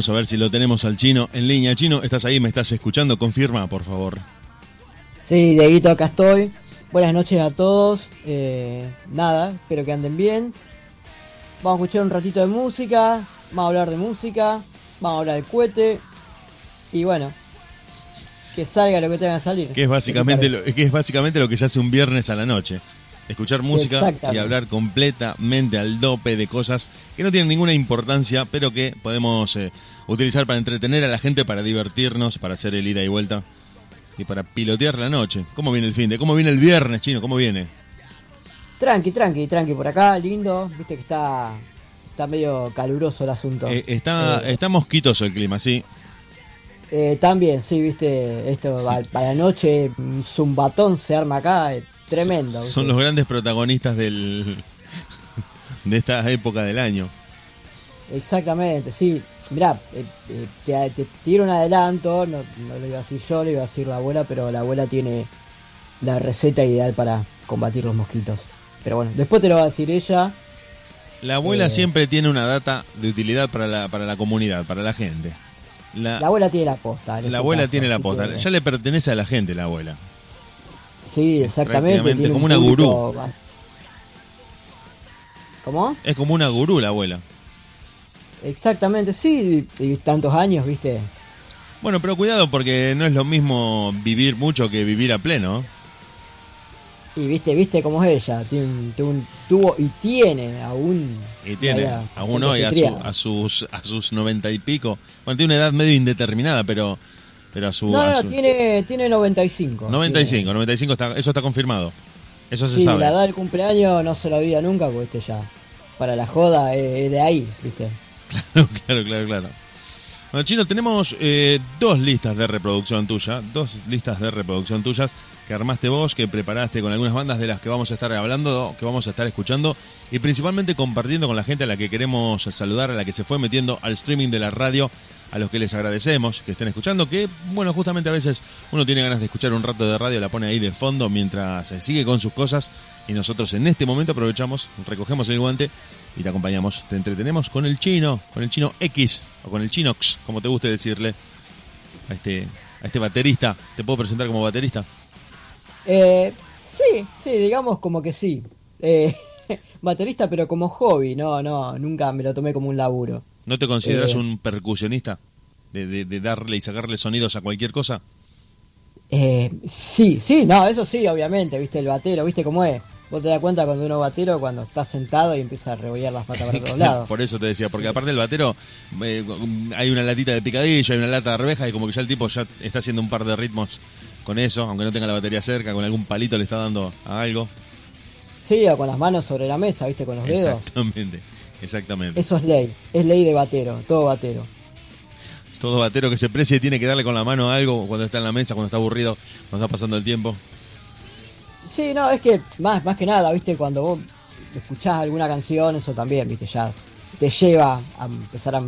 Vamos a ver si lo tenemos al chino en línea. Chino, ¿estás ahí? ¿Me estás escuchando? Confirma, por favor. Sí, Dieguito, acá estoy. Buenas noches a todos. Eh, nada, espero que anden bien. Vamos a escuchar un ratito de música. Vamos a hablar de música. Vamos a hablar del cohete. Y bueno, que salga lo que tenga que salir. Que es básicamente lo, que es básicamente lo que se hace un viernes a la noche. Escuchar música y hablar completamente al dope de cosas que no tienen ninguna importancia, pero que podemos eh, utilizar para entretener a la gente, para divertirnos, para hacer el ida y vuelta y para pilotear la noche. ¿Cómo viene el fin de? ¿Cómo viene el viernes, chino? ¿Cómo viene? Tranqui, tranqui, tranqui por acá, lindo. Viste que está está medio caluroso el asunto. Eh, está, eh, está mosquitoso el clima, sí. Eh, también, sí, viste, esto para la noche, un zumbatón se arma acá, tremendo. Son, los grandes protagonistas del de esta época del año. Exactamente, sí. Mirá, eh, eh, te, tiro un adelanto, no, lo iba a decir yo, lo iba a decir la abuela, pero la abuela tiene la receta ideal para combatir los mosquitos. Pero bueno, después te lo va a decir ella. La abuela siempre tiene una data de utilidad para la, para la comunidad, para la gente. La, abuela tiene la posta. La este abuela tiene la posta. Ya le pertenece a la gente la abuela. Sí, exactamente. Es como una gurú. ¿Cómo? Es como una gurú la abuela. Exactamente, sí, y tantos años, viste. Bueno, pero cuidado porque no es lo mismo vivir mucho que vivir a pleno. Y viste, viste cómo es ella, tiene un, tuvo y tiene aún. Y tiene, aún hoy, a, sus a sus noventa y pico. Bueno, tiene una edad medio indeterminada, pero pero a su. No, no, tiene, tiene 95. 95, 95, está, eso está confirmado. Eso se sí, sabe. la edad del cumpleaños no se lo había nunca, porque este ya. Para la joda es de ahí, viste. Claro, claro, claro, claro. Bueno, Chino, tenemos eh, dos listas de reproducción tuya, dos listas de reproducción tuyas que armaste vos, que preparaste con algunas bandas de las que vamos a estar hablando, que vamos a estar escuchando y principalmente compartiendo con la gente a la que queremos saludar, a la que se fue metiendo al streaming de la radio, a los que les agradecemos que estén escuchando, que bueno, justamente a veces uno tiene ganas de escuchar un rato de radio, la pone ahí de fondo mientras sigue con sus cosas y nosotros en este momento aprovechamos, recogemos el guante y te acompañamos, te entretenemos con el chino, con el chino X o con el chinox, como te guste decirle a este, a este baterista. ¿Te puedo presentar como baterista? Eh, sí, sí, digamos como que sí. Eh, baterista, pero como hobby, no, no, nunca me lo tomé como un laburo. ¿No te consideras eh, un percusionista? De, de, darle y sacarle sonidos a cualquier cosa? Eh, sí, sí, no, eso sí, obviamente, viste, el batero, viste cómo es. Vos te das cuenta cuando uno batero, cuando está sentado y empieza a rebollar las patas para todos lados. Por eso te decía, porque aparte del batero, eh, hay una latita de picadillo, hay una lata de arveja y como que ya el tipo ya está haciendo un par de ritmos con eso, aunque no tenga la batería cerca, con algún palito le está dando a algo. Sí, o con las manos sobre la mesa, ¿viste? Con los dedos. Exactamente, exactamente. Eso es ley, es ley de batero, todo batero. Todo batero que se precie tiene que darle con la mano a algo cuando está en la mesa, cuando está aburrido, cuando está pasando el tiempo. Sí, no, es que más, más que nada, ¿viste? Cuando vos escuchás alguna canción, eso también, ¿viste? Ya te lleva a empezar a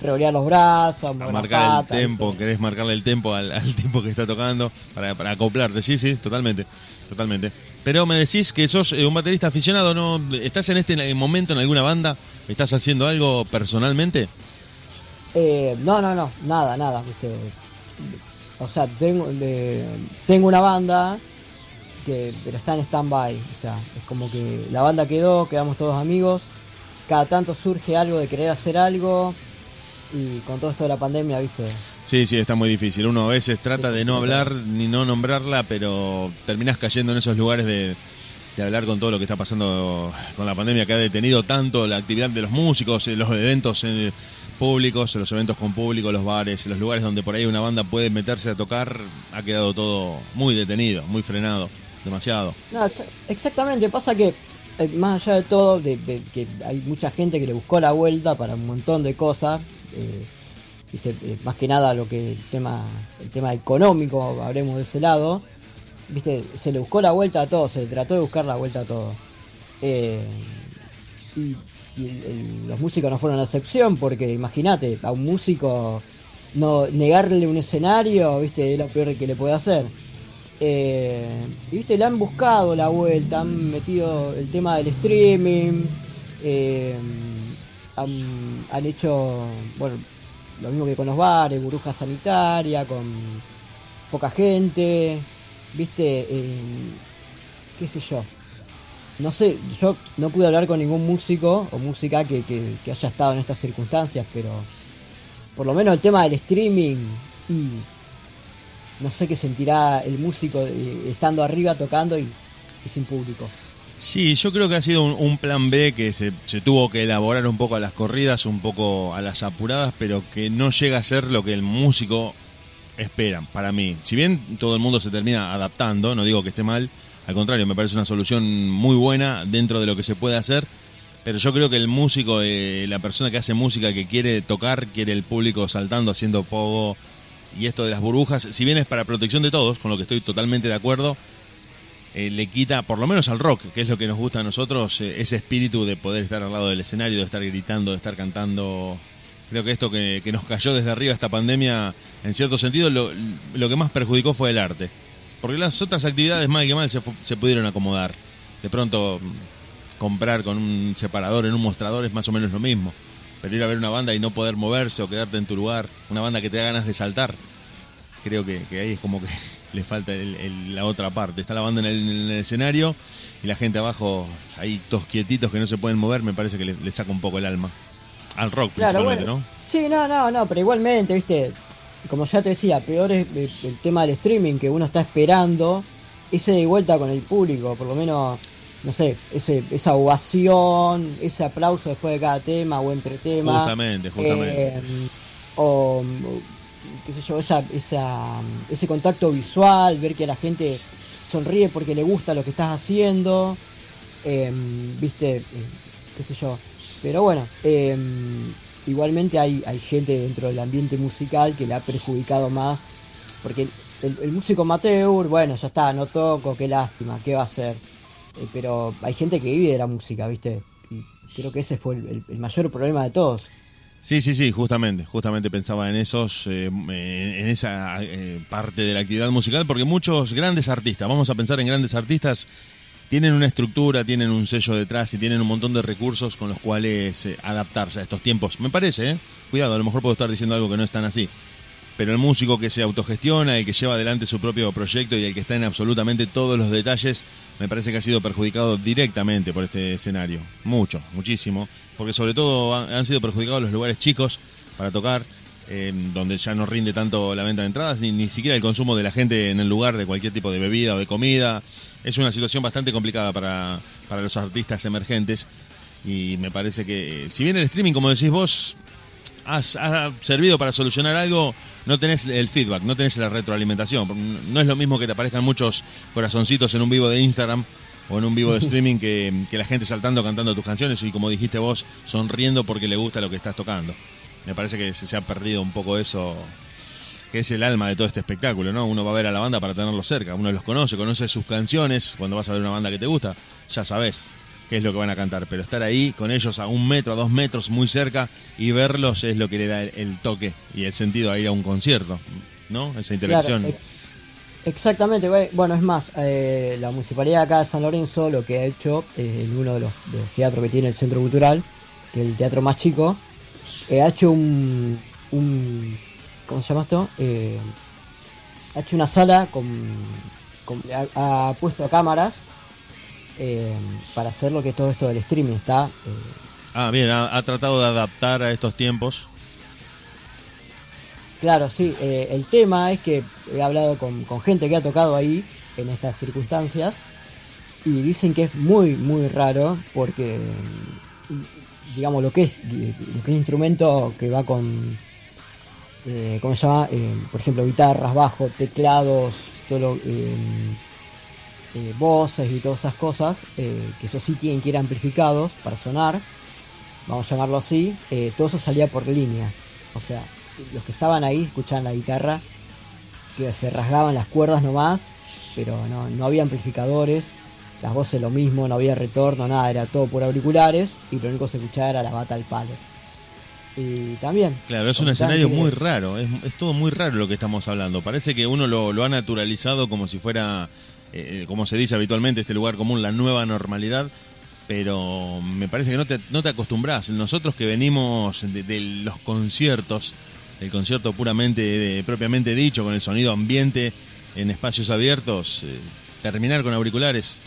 revolear los brazos, a, marcar el tempo, querés marcarle el tempo al, tiempo que está tocando para, para, acoplarte, sí, sí, totalmente, totalmente. Pero me decís que sos eh, un baterista aficionado, ¿no? ¿Estás en este momento en alguna banda? ¿Estás haciendo algo personalmente? Eh, no, no, no, nada, nada, ¿viste? O sea, tengo, tengo una banda que pero está en stand-by, o sea, es como que la banda quedó, quedamos todos amigos, cada tanto surge algo de querer hacer algo, y con todo esto de la pandemia, ¿viste? Sí, sí, está muy difícil. Uno a veces trata de no hablar ni no nombrarla, pero terminas cayendo en esos lugares de, hablar con todo lo que está pasando con la pandemia que ha detenido tanto la actividad de los músicos, los eventos eh, públicos, los eventos con público, los bares, los lugares donde por ahí una banda puede meterse a tocar, ha quedado todo muy detenido, muy frenado, demasiado. No, exactamente, pasa que eh, más allá de todo, de, que hay mucha gente que le buscó la vuelta para un montón de cosas, eh, eh, más que nada lo que el tema, el tema económico, hablemos de ese lado, viste, se le buscó la vuelta a todo, se trató de buscar la vuelta a todo. Eh, y, los músicos no fueron la excepción, porque imagínate, a un músico no negarle un escenario, viste, es lo peor que le puede hacer. y viste, le han buscado la vuelta, han metido el tema del streaming, han, han hecho, bueno, lo mismo que con los bares, burbuja sanitaria, con poca gente, viste, eh, qué sé yo. No sé, yo no pude hablar con ningún músico o música que, que, haya estado en estas circunstancias, pero por lo menos el tema del streaming y no sé qué sentirá el músico eh, estando arriba tocando y, sin público. Sí, yo creo que ha sido un, plan B que se, tuvo que elaborar un poco a las corridas, un poco a las apuradas, pero que no llega a ser lo que el músico espera, para mí. Si bien todo el mundo se termina adaptando, no digo que esté mal, al contrario, me parece una solución muy buena dentro de lo que se puede hacer, pero yo creo que el músico, eh, la persona que hace música, que quiere tocar, quiere el público saltando, haciendo pogo, y esto de las burbujas, si bien es para protección de todos, con lo que estoy totalmente de acuerdo, eh, le quita, por lo menos al rock, que es lo que nos gusta a nosotros, eh, ese espíritu de poder estar al lado del escenario, de estar gritando, de estar cantando. Creo que esto que, que nos cayó desde arriba esta pandemia, en cierto sentido, lo, lo, que más perjudicó fue el arte. Porque las otras actividades, mal que mal, se, pudieron acomodar. De pronto, comprar con un separador en un mostrador es más o menos lo mismo. Pero ir a ver una banda y no poder moverse o quedarte en tu lugar, una banda que te da ganas de saltar, creo que, ahí es como que le falta la otra parte. Está la banda en el, en el, escenario y la gente abajo, ahí todos quietitos que no se pueden mover, me parece que le saca un poco el alma. Al rock claro, principalmente, bueno, ¿no? Sí, no, no, no, pero igualmente, viste, como ya te decía, peor es el tema del streaming que uno está esperando ese de vuelta con el público, por lo menos, no sé, ese, esa ovación, ese aplauso después de cada tema o entre temas. Justamente, justamente. Eh, o, qué sé yo, esa, esa, ese contacto visual, ver que la gente sonríe porque le gusta lo que estás haciendo, eh, viste, eh, qué sé yo. Pero bueno, eh, igualmente hay, hay gente dentro del ambiente musical que le ha perjudicado más, porque el, músico amateur, bueno, ya está, no toco, qué lástima, qué va a hacer. Eh, pero hay gente que vive de la música, viste, y creo que ese fue el, el mayor problema de todos. Sí, sí, sí, justamente, justamente pensaba en esos, eh, en esa eh, parte de la actividad musical, porque muchos grandes artistas, vamos a pensar en grandes artistas, tienen una estructura, tienen un sello detrás y tienen un montón de recursos con los cuales eh, adaptarse a estos tiempos. Me parece, ¿eh? cuidado, a lo mejor puedo estar diciendo algo que no es tan así. Pero el músico que se autogestiona, el que lleva adelante su propio proyecto y el que está en absolutamente todos los detalles, me parece que ha sido perjudicado directamente por este escenario. Mucho, muchísimo. Porque sobre todo han sido perjudicados los lugares chicos para tocar, eh, donde ya no rinde tanto la venta de entradas, ni, ni siquiera el consumo de la gente en el lugar de cualquier tipo de bebida o de comida. Es una situación bastante complicada para, para los artistas emergentes. Y me parece que, si bien el streaming, como decís vos, has, ha servido para solucionar algo, no tenés el feedback, no tenés la retroalimentación. No es lo mismo que te aparezcan muchos corazoncitos en un vivo de Instagram o en un vivo de streaming que, que, la gente saltando cantando tus canciones y como dijiste vos, sonriendo porque le gusta lo que estás tocando. Me parece que se, se ha perdido un poco eso, que es el alma de todo este espectáculo, ¿no? Uno va a ver a la banda para tenerlo cerca, uno los conoce, conoce sus canciones, cuando vas a ver una banda que te gusta, ya sabes qué es lo que van a cantar, pero estar ahí con ellos a un metro, a dos metros, muy cerca y verlos es lo que le da el, el toque y el sentido a ir a un concierto, ¿no? Esa interacción. Claro, Exactamente, bueno, es más, eh, la municipalidad acá de San Lorenzo lo que ha hecho eh, en uno de los, de los, teatros que tiene el centro cultural, que es el teatro más chico, eh, ha hecho un, un, ¿Cómo se llama esto? Eh, ha hecho una sala con. con ha, ha, puesto cámaras eh, para hacer lo que es todo esto del streaming está. ah, bien, ha, ha tratado de adaptar a estos tiempos. Claro, sí. Eh, el tema es que he hablado con, con, gente que ha tocado ahí en estas circunstancias y dicen que es muy, muy raro porque, digamos, lo que es, lo que es instrumento que va con, eh, ¿cómo se llama? Eh, por ejemplo, guitarras, bajo, teclados, todo lo, eh, voces y todas esas cosas, que eso sí tienen que ir amplificados para sonar, vamos a llamarlo así, todo eso salía por línea. O sea, los que estaban ahí escuchaban la guitarra, que se rasgaban las cuerdas nomás, pero no, no había amplificadores, las voces lo mismo, no había retorno, nada, era todo por auriculares y lo único que se escuchaba era la bata al palo. Y también. Claro, es un escenario muy raro, es, es, todo muy raro lo que estamos hablando. Parece que uno lo, lo ha naturalizado como si fuera, eh, como se dice habitualmente, este lugar común, la nueva normalidad, pero me parece que no te, no te acostumbras. Nosotros que venimos de, de los conciertos, el concierto puramente, propiamente dicho, con el sonido ambiente en espacios abiertos, eh, terminar con auriculares.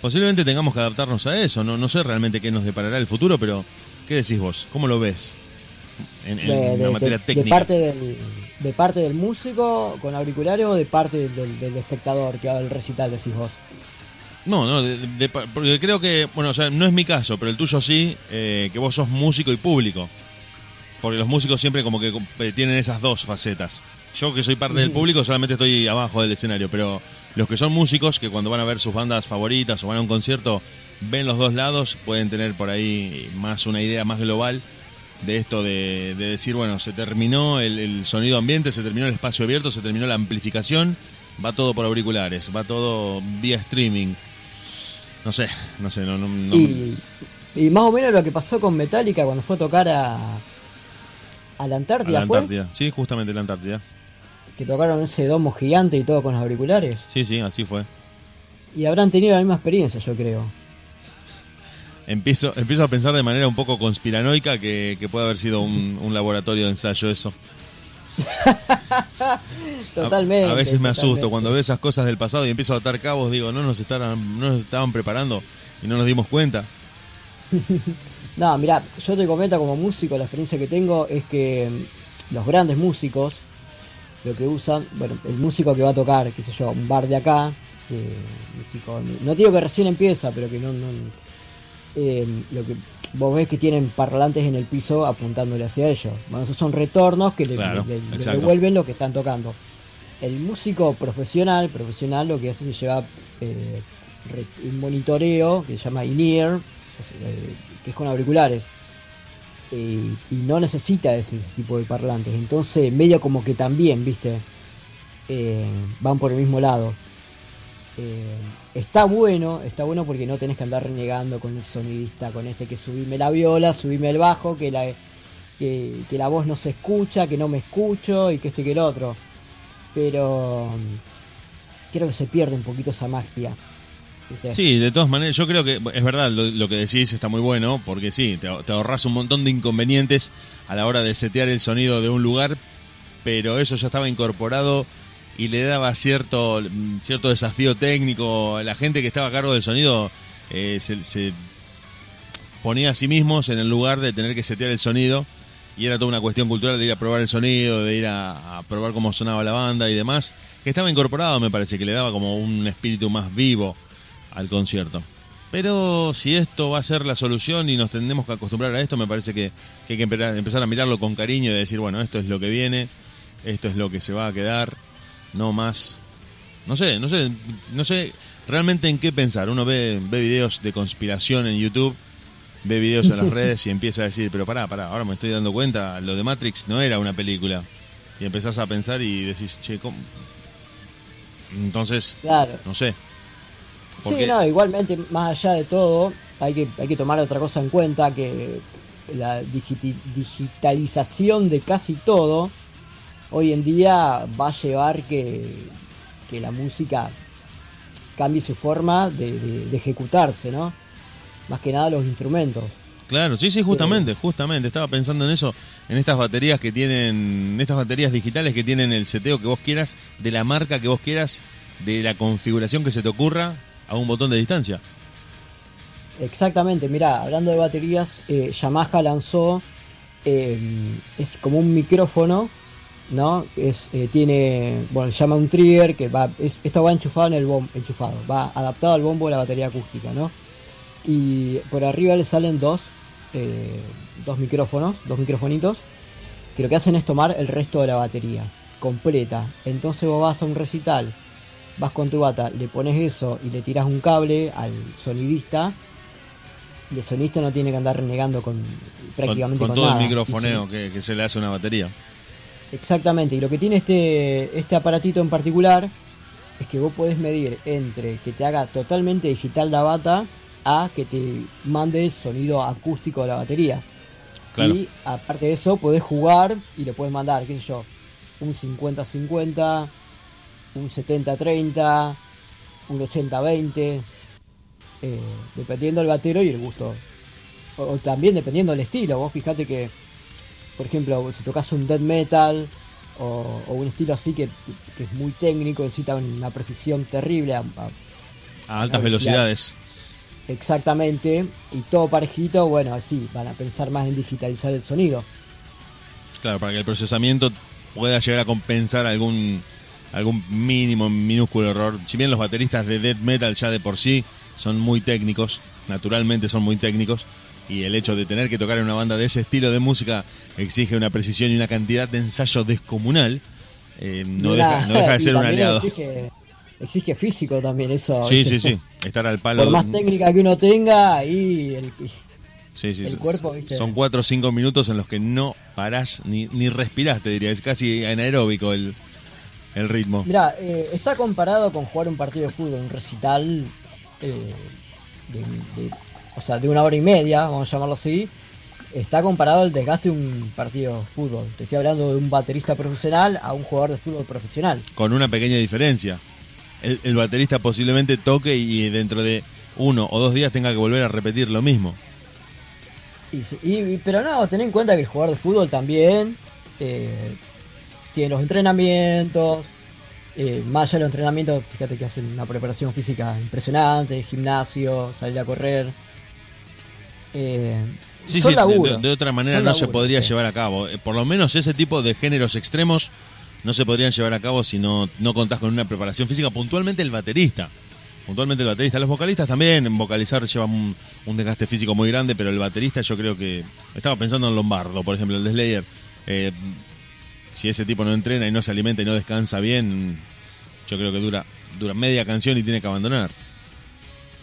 Posiblemente tengamos que adaptarnos a eso, no, no sé realmente qué nos deparará el futuro, pero ¿qué decís vos? ¿Cómo lo ves? En, de, materia técnica. De parte, del, de parte del músico con auriculares o de parte del, espectador que va al recital, decís vos. No, no, porque creo que, bueno, o sea, no es mi caso, pero el tuyo sí, eh, que vos sos músico y público. Porque los músicos siempre como que eh, tienen esas dos facetas. Yo que soy parte del público solamente estoy abajo del escenario, pero los que son músicos, que cuando van a ver sus bandas favoritas o van a un concierto, ven los dos lados, pueden tener por ahí más una idea más global de esto de, decir, bueno, se terminó el, sonido ambiente, se terminó el espacio abierto, se terminó la amplificación, va todo por auriculares, va todo vía streaming. No sé, no sé, no... no, Y, y, más o menos lo que pasó con Metallica cuando fue a tocar a, a la Antártida. la Antártida, sí, justamente la Antártida. Que tocaron ese domo gigante y todo con los auriculares. Sí, sí, así fue. Y habrán tenido la misma experiencia, yo creo empiezo, empiezo a pensar de manera un poco conspiranoica que, puede haber sido un, laboratorio de ensayo eso. totalmente. A, veces me asusto cuando veo esas cosas del pasado y empiezo a atar cabos, digo, no nos estaban, no nos estaban preparando y no nos dimos cuenta. no, mira, yo te comento como músico, la experiencia que tengo es que mm, los grandes músicos, lo que usan, bueno, el músico que va a tocar, qué sé yo, un bar de acá, no digo que recién empieza, pero que no, no eh, lo que vos ves que tienen parlantes en el piso apuntándole hacia ellos. Bueno, esos son retornos que le, devuelven lo que están tocando. El músico profesional, profesional lo que hace es llevar eh, un monitoreo que se llama in-ear, eh, que es con auriculares. y no necesita ese, tipo de parlantes. Entonces, medio como que también, viste, van por el mismo lado. Eh, está bueno, está bueno porque no tenés que andar renegando con el sonidista, con este que subime la viola, subime el bajo, que la, que, la voz no se escucha, que no me escucho y que este que el otro. Pero mm, creo que se pierde un poquito esa magia. Sí, de todas maneras, yo creo que es verdad lo, que decís, está muy bueno, porque sí, te, te ahorras un montón de inconvenientes a la hora de setear el sonido de un lugar, pero eso ya estaba incorporado y le daba cierto, cierto desafío técnico. La gente que estaba a cargo del sonido eh, se, ponía a sí mismos en el lugar de tener que setear el sonido y era toda una cuestión cultural de ir a probar el sonido, de ir a, probar cómo sonaba la banda y demás, que estaba incorporado, me parece, que le daba como un espíritu más vivo al concierto. Pero si esto va a ser la solución y nos tendremos que acostumbrar a esto, me parece que, que hay que empezar a mirarlo con cariño y decir, bueno, esto es lo que viene, esto es lo que se va a quedar no más. No sé, no sé, no sé realmente en qué pensar. Uno ve, ve videos de conspiración en YouTube, ve videos en las redes y empieza a decir, pero pará, pará, ahora me estoy dando cuenta, lo de Matrix no era una película. Y empezás a pensar y decís, che, ¿cómo? Entonces, claro. no sé. Sí, no, igualmente, más allá de todo, hay que, hay que tomar otra cosa en cuenta, que la digitalización de casi todo hoy en día va a llevar que, la música cambie su forma de, ejecutarse, ¿no? Más que nada los instrumentos. Claro, sí, sí, justamente, justamente. Estaba pensando en eso, en estas baterías que tienen, estas baterías digitales que tienen el seteo que vos quieras, de la marca que vos quieras, de la configuración que se te ocurra, a un botón de distancia. Exactamente, mira, hablando de baterías, eh, Yamaha lanzó, eh, es como un micrófono ¿no? Es, eh, tiene, bueno, llama un trigger que va, esto va enchufado en el bombo, enchufado, va adaptado al bombo de la batería acústica, ¿no? Y por arriba le salen dos, eh, dos micrófonos, dos microfonitos, que lo que hacen es tomar el resto de la batería, completa. Entonces vos vas a un recital, vas con tu bata, le pones eso y le tiras un cable al sonidista, y el sonidista no tiene que andar renegando con prácticamente con, todo el microfoneo que se le hace a una batería. Exactamente, y lo que tiene este, este aparatito en particular es que vos podés medir entre que te haga totalmente digital la bata a que te mande el sonido acústico de la batería. Y aparte de eso, podés jugar y le puedes mandar, qué sé yo, un 50-50, un 70-30, un 80-20, eh, dependiendo del batero y el gusto. O, también dependiendo del estilo. Vos fijate que por ejemplo, si tocas un death metal o, un estilo así que, es muy técnico, necesita una precisión terrible a, altas velocidades. Exactamente, y todo parejito, bueno, así, van a pensar más en digitalizar el sonido. Claro, para que el procesamiento pueda llegar a compensar algún algún mínimo, minúsculo error. Si bien los bateristas de death metal ya de por sí son muy técnicos, naturalmente son muy técnicos, y el hecho de tener que tocar en una banda de ese estilo de música exige una precisión y una cantidad de ensayo descomunal, eh, no, deja, de ser un aliado. Exige, físico también eso. Sí, sí, sí, estar al palo. Por más técnica que uno tenga, y el, Sí, sí, son cuatro o cinco minutos en los que no parás ni, ni respirás, te diría. Es casi anaeróbico el, el ritmo. Mira, eh, está comparado con jugar un partido de fútbol, un recital eh, de, o sea, de una hora y media, vamos a llamarlo así. Está comparado al desgaste de un partido de fútbol. Te estoy hablando de un baterista profesional a un jugador de fútbol profesional. Con una pequeña diferencia. El, el baterista posiblemente toque y dentro de uno o dos días tenga que volver a repetir lo mismo. Y, pero no, ten en cuenta que el jugador de fútbol también eh, tiene los entrenamientos. Eh, más allá de los entrenamientos, fíjate que hacen una preparación física impresionante, gimnasio, salir a correr. Eh, sí, sí, de, otra manera no se podría llevar a cabo. Eh, por lo menos ese tipo de géneros extremos no se podrían llevar a cabo si no, no contás con una preparación física. Puntualmente el baterista puntualmente el baterista. Los vocalistas también, vocalizar lleva un, desgaste físico muy grande, pero el baterista yo creo que... Estaba pensando en Lombardo, por ejemplo, el de Slayer. Eh, si ese tipo no entrena y no se alimenta y no descansa bien, yo creo que dura, dura media canción y tiene que abandonar.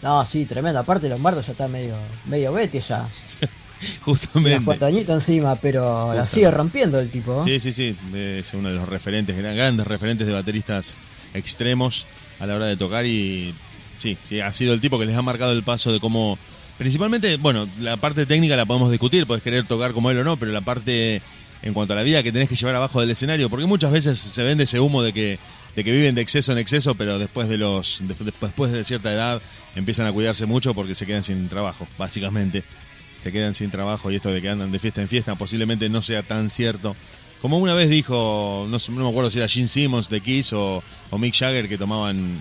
No, sí, tremendo. Aparte Lombardo ya está medio, medio vete ya. Justamente. Unos encima, pero la sigue rompiendo el tipo. Sí, sí, sí. Es uno de los referentes, grandes referentes de bateristas extremos a la hora de tocar y sí, sí, ha sido el tipo que les ha marcado el paso de cómo... Principalmente, bueno, la parte técnica la podemos discutir, puedes querer tocar como él o no, pero la parte en cuanto a la vida que tenés que llevar abajo del escenario, porque muchas veces se vende ese humo de que, de que viven de exceso en exceso, pero después de los después de cierta edad empiezan a cuidarse mucho porque se quedan sin trabajo, básicamente. Se quedan sin trabajo y esto de que andan de fiesta en fiesta posiblemente no sea tan cierto. Como una vez dijo, no, no me acuerdo si era Gene Simmons de Kiss o, o Mick Jagger que tomaban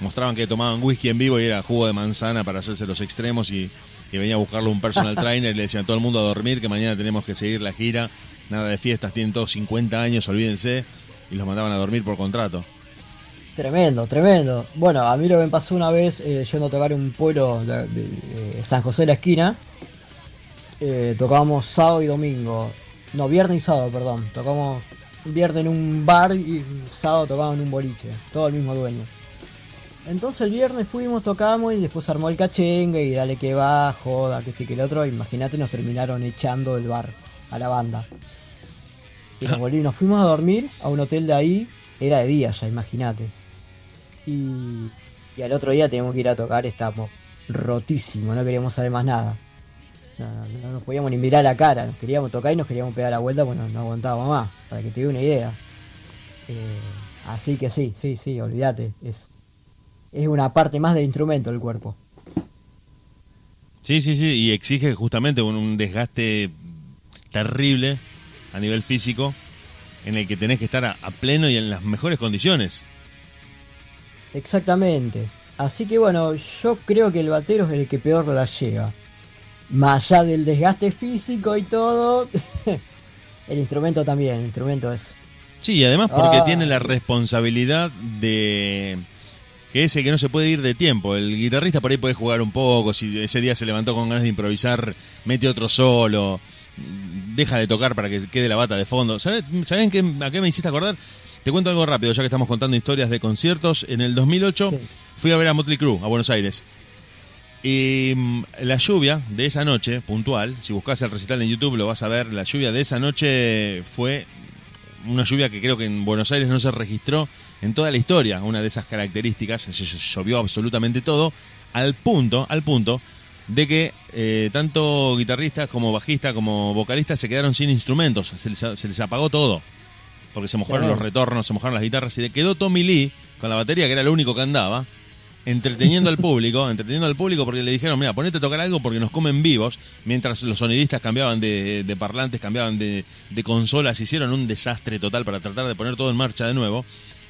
mostraban que tomaban whisky en vivo y era jugo de manzana para hacerse los extremos y, venía a buscarlo un personal trainer y le decían a todo el mundo a dormir que mañana tenemos que seguir la gira, nada de fiestas, tienen todos 50 años, olvídense, y los mandaban a dormir por contrato. Tremendo, tremendo. Bueno, a mí lo que me pasó una vez, eh, yendo a tocar un pueblo de, eh, San José de la Esquina, eh, tocábamos sábado y domingo, no, viernes y sábado, perdón, tocamos viernes en un bar y sábado tocábamos en un boliche, todo el mismo dueño. Entonces el viernes fuimos, tocamos y después armó el cachengue y dale que va, joda, que este el otro. Imagínate, nos terminaron echando del bar a la banda. Y nos volvimos, nos fuimos a dormir a un hotel de ahí, era de día ya, imagínate. Y, y al otro día teníamos que ir a tocar, estábamos rotísimos, no queríamos saber más nada. No, nos podíamos ni mirar la cara, nos queríamos tocar y nos queríamos pegar la vuelta, bueno, no aguantábamos más, para que te dé una idea. Eh, así que sí, sí, sí, olvídate, es es una parte más del instrumento del cuerpo. Sí, sí, sí, y exige justamente un, desgaste terrible a nivel físico en el que tenés que estar a, pleno y en las mejores condiciones. Exactamente. Así que bueno, yo creo que el batero es el que peor la lleva. Más allá del desgaste físico y todo, el instrumento también, el instrumento es... Sí, y además porque ah. tiene la responsabilidad de que es el que no se puede ir de tiempo. El guitarrista por ahí puede jugar un poco, si ese día se levantó con ganas de improvisar, mete otro solo, deja de tocar para que quede la bata de fondo. ¿Saben qué, a qué me hiciste acordar? Te cuento algo rápido, ya que estamos contando historias de conciertos. En el 2008 fui a ver a Motley Crue a Buenos Aires. Y mm, la lluvia de esa noche, puntual, si buscas el recital en YouTube lo vas a ver, la lluvia de esa noche fue una lluvia que creo que en Buenos Aires no se registró en toda la historia, una de esas características, se llovió absolutamente todo, al punto, al punto de que eh, tanto guitarristas como bajistas como vocalistas se quedaron sin instrumentos, se les, apagó todo, porque se mojaron los retornos, se mojaron las guitarras y quedó Tommy Lee con la batería, que era lo único que andaba, entreteniendo al público, entreteniendo al público porque le dijeron, mira, ponete a tocar algo porque nos comen vivos, mientras los sonidistas cambiaban de, de parlantes, cambiaban de, de consolas, hicieron un desastre total para tratar de poner todo en marcha de nuevo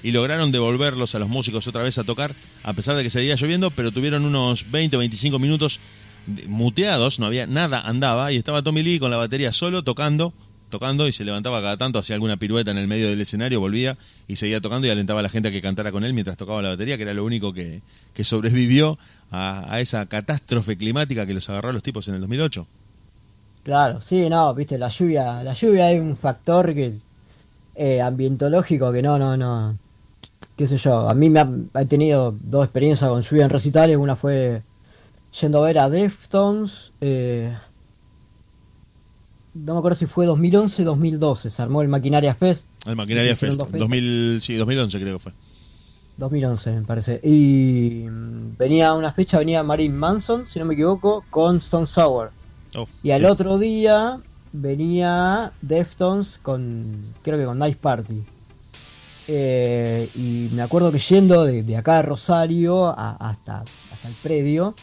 y lograron devolverlos a los músicos otra vez a tocar, a pesar de que seguía lloviendo, pero tuvieron unos 20 o 25 minutos muteados, no había nada, andaba, y estaba Tommy Lee con la batería solo tocando, tocando y se levantaba cada tanto, hacía alguna pirueta en el medio del escenario, volvía y seguía tocando y alentaba a la gente a que cantara con él mientras tocaba la batería, que era lo único que, que sobrevivió a, esa catástrofe climática que los agarró a los tipos en el 2008. Claro, sí, no, viste, la lluvia, la lluvia es un factor que eh, ambientológico que no, no, no, qué sé yo, a mí me ha, he tenido dos experiencias con lluvia en recitales, una fue yendo a ver a Deftones, eh, no me acuerdo si fue 2011 2012, se armó el Maquinaria Fest, El Maquinaria Fest, dos fechas. 2000, sí, 2011 creo que fue. 2011 me parece, y mm, venía una fecha, venía Marilyn Manson, si no me equivoco, con Stone Sour. Oh, Y al sí. otro día venía Deftones con, creo que con Nice Party. Eh, y me acuerdo que yendo de, de acá a Rosario a- hasta, hasta el predio,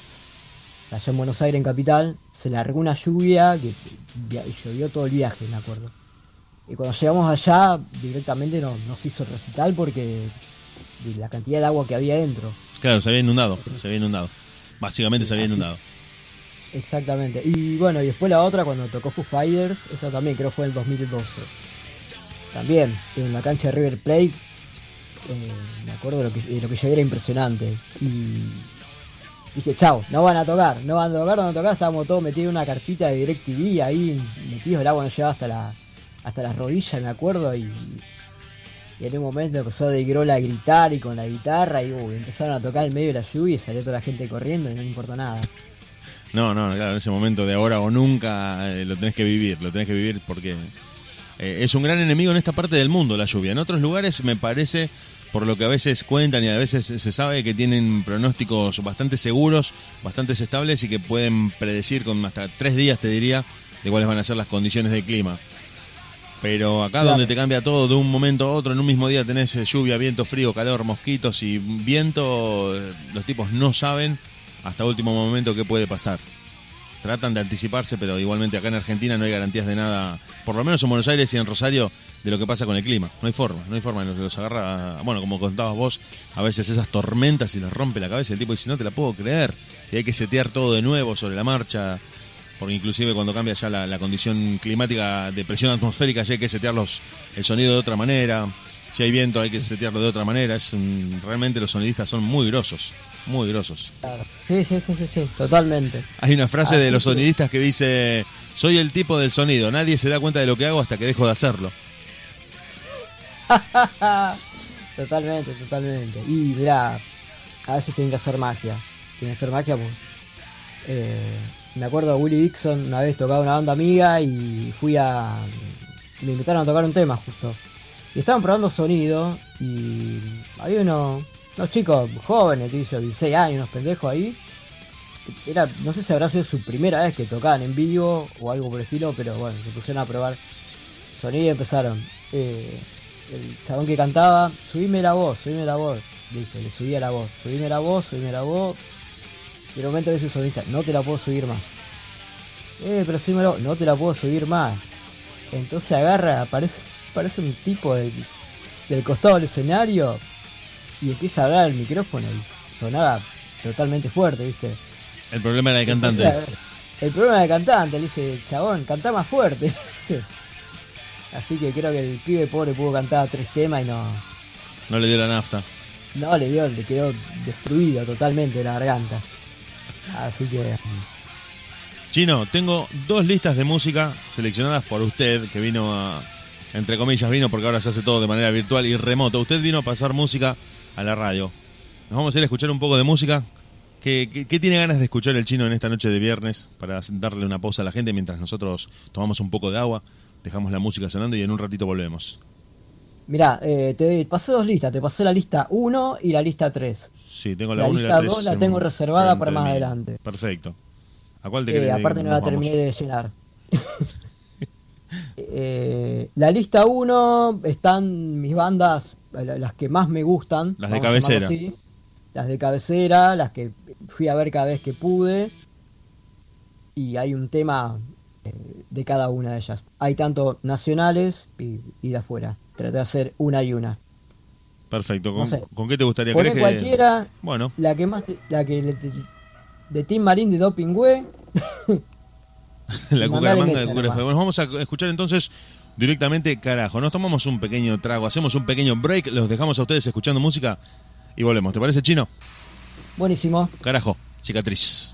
allá en Buenos Aires, en Capital, se largó una lluvia que llovió todo el viaje, me acuerdo. Y cuando llegamos allá, directamente no, no se hizo recital porque de la cantidad de agua que había dentro. Claro, se había inundado, se había inundado. Básicamente se había Así. inundado. Exactamente. Y bueno, y después la otra cuando tocó Foo Fighters, esa también creo fue en el 2012. También, en la cancha de River Plate, eh, me acuerdo de lo que, lo que llegué era impresionante. Y dije, chao, no van a tocar, no van a tocar, no van a tocar, estábamos todos metidos en una carpita de DirecTV ahí, metidos, el agua nos llegaba hasta la, hasta las rodillas, me acuerdo, y, y en un momento empezó de Grola a gritar y con la guitarra y uy, empezaron a tocar en medio de la lluvia y salió toda la gente corriendo y no le importó nada. No, no, claro, en ese momento de ahora o nunca eh, lo tenés que vivir, lo tenés que vivir porque eh, es un gran enemigo en esta parte del mundo la lluvia. En otros lugares me parece, por lo que a veces cuentan y a veces se sabe que tienen pronósticos bastante seguros, bastante estables y que pueden predecir con hasta tres días, te diría, de cuáles van a ser las condiciones del clima. Pero acá Claro. donde te cambia todo de un momento a otro, en un mismo día tenés eh, lluvia, viento, frío, calor, mosquitos y viento, eh, los tipos no saben hasta último momento qué puede pasar. Tratan de anticiparse, pero igualmente acá en Argentina no hay garantías de nada, por lo menos en Buenos Aires y en Rosario, de lo que pasa con el clima. No hay forma, no hay forma, los, los agarra, bueno, como contabas vos, a veces esas tormentas y les rompe la cabeza. El tipo dice, no te la puedo creer, y hay que setear todo de nuevo sobre la marcha, porque inclusive cuando cambia ya la, condición climática de presión atmosférica, ya hay que setear los, el sonido de otra manera. Si hay viento hay que setearlo de otra manera. Es realmente los sonidistas son muy grosos, muy grosos. Sí, sí, sí, sí, sí, totalmente. Hay una frase Así de los sonidistas que dice, soy el tipo del sonido, nadie se da cuenta de lo que hago hasta que dejo de hacerlo. totalmente, totalmente. Y mirá, a veces tienen que hacer magia. Tienen que hacer magia pues. eh, me acuerdo Willie Dixon una vez tocaba una banda amiga y fui a. Me invitaron a tocar un tema justo. Y estaban probando sonido y había unos, unos chicos jóvenes, tío, 16 años, unos pendejos ahí. Era, no sé si habrá sido su primera vez que tocaban en vivo o algo por el estilo, pero bueno, se pusieron a probar sonido y empezaron. Eh, el chabón que cantaba, subime la voz, subime la voz. Listo, le subía la voz, subime la voz, subime la voz. Y el momento dice el sonista, no te la puedo subir más. Eh, pero subime la voz, no te la puedo subir más. Entonces agarra, aparece, aparece un tipo del costado del escenario y empieza a hablar al micrófono y sonaba totalmente fuerte, ¿viste? El problema era el cantante. El problema del cantante, le dice, chabón, cantá más fuerte. Así que creo que el pibe pobre pudo cantar tres temas y no, No le dio la nafta. no le dio, le quedó destruido totalmente la garganta. Así que Chino, tengo dos listas de música seleccionadas por usted, que vino a, entre comillas, vino porque ahora se hace todo de manera virtual y remoto. Usted vino a pasar música a la radio. Nos vamos a ir a escuchar un poco de música. ¿Qué, qué, qué tiene ganas de escuchar el chino en esta noche de viernes para darle una pausa a la gente mientras nosotros tomamos un poco de agua, dejamos la música sonando y en un ratito volvemos? Mirá, eh, te pasé dos listas, te pasé la lista 1 y la lista 3. Sí, tengo la La 1 y lista la 3. dos la tengo reservada para más adelante. Perfecto. ¿A cuál te Eh, aparte no la terminé de llenar. Eh, la lista 1 están mis bandas, la- las que más me gustan. Las de cabecera. así. las de cabecera, las que fui a ver cada vez que pude. Y hay un tema eh, de cada una de ellas. Hay tanto nacionales y, de afuera. Traté de hacer una y una. Perfecto. ¿Con, qué te gustaría creer cualquiera. Bueno. La que más. la que. de Tim Marín de Doping Way. la cucaramanga de Bueno, vamos a escuchar entonces directamente, carajo. Nos tomamos un pequeño trago, hacemos un pequeño break, los dejamos a ustedes escuchando música y volvemos. ¿Te parece, chino? Buenísimo. Carajo, cicatriz.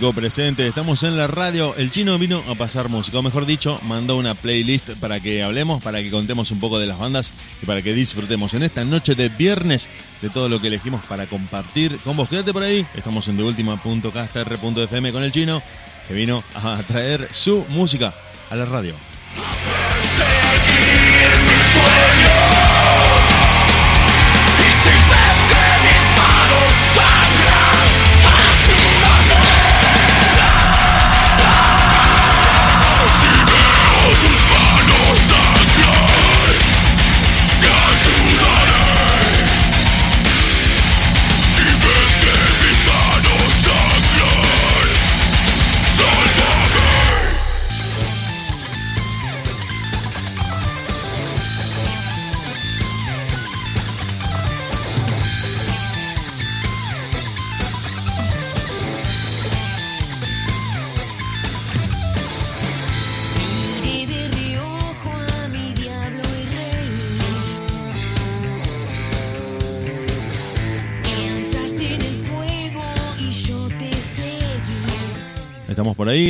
Presente. Estamos en la radio. El chino vino a pasar música, o mejor dicho, mandó una playlist para que hablemos, para que contemos un poco de las bandas y para que disfrutemos en esta noche de viernes de todo lo que elegimos para compartir con vos. Quédate por ahí. Estamos en fm con el chino que vino a traer su música a la radio.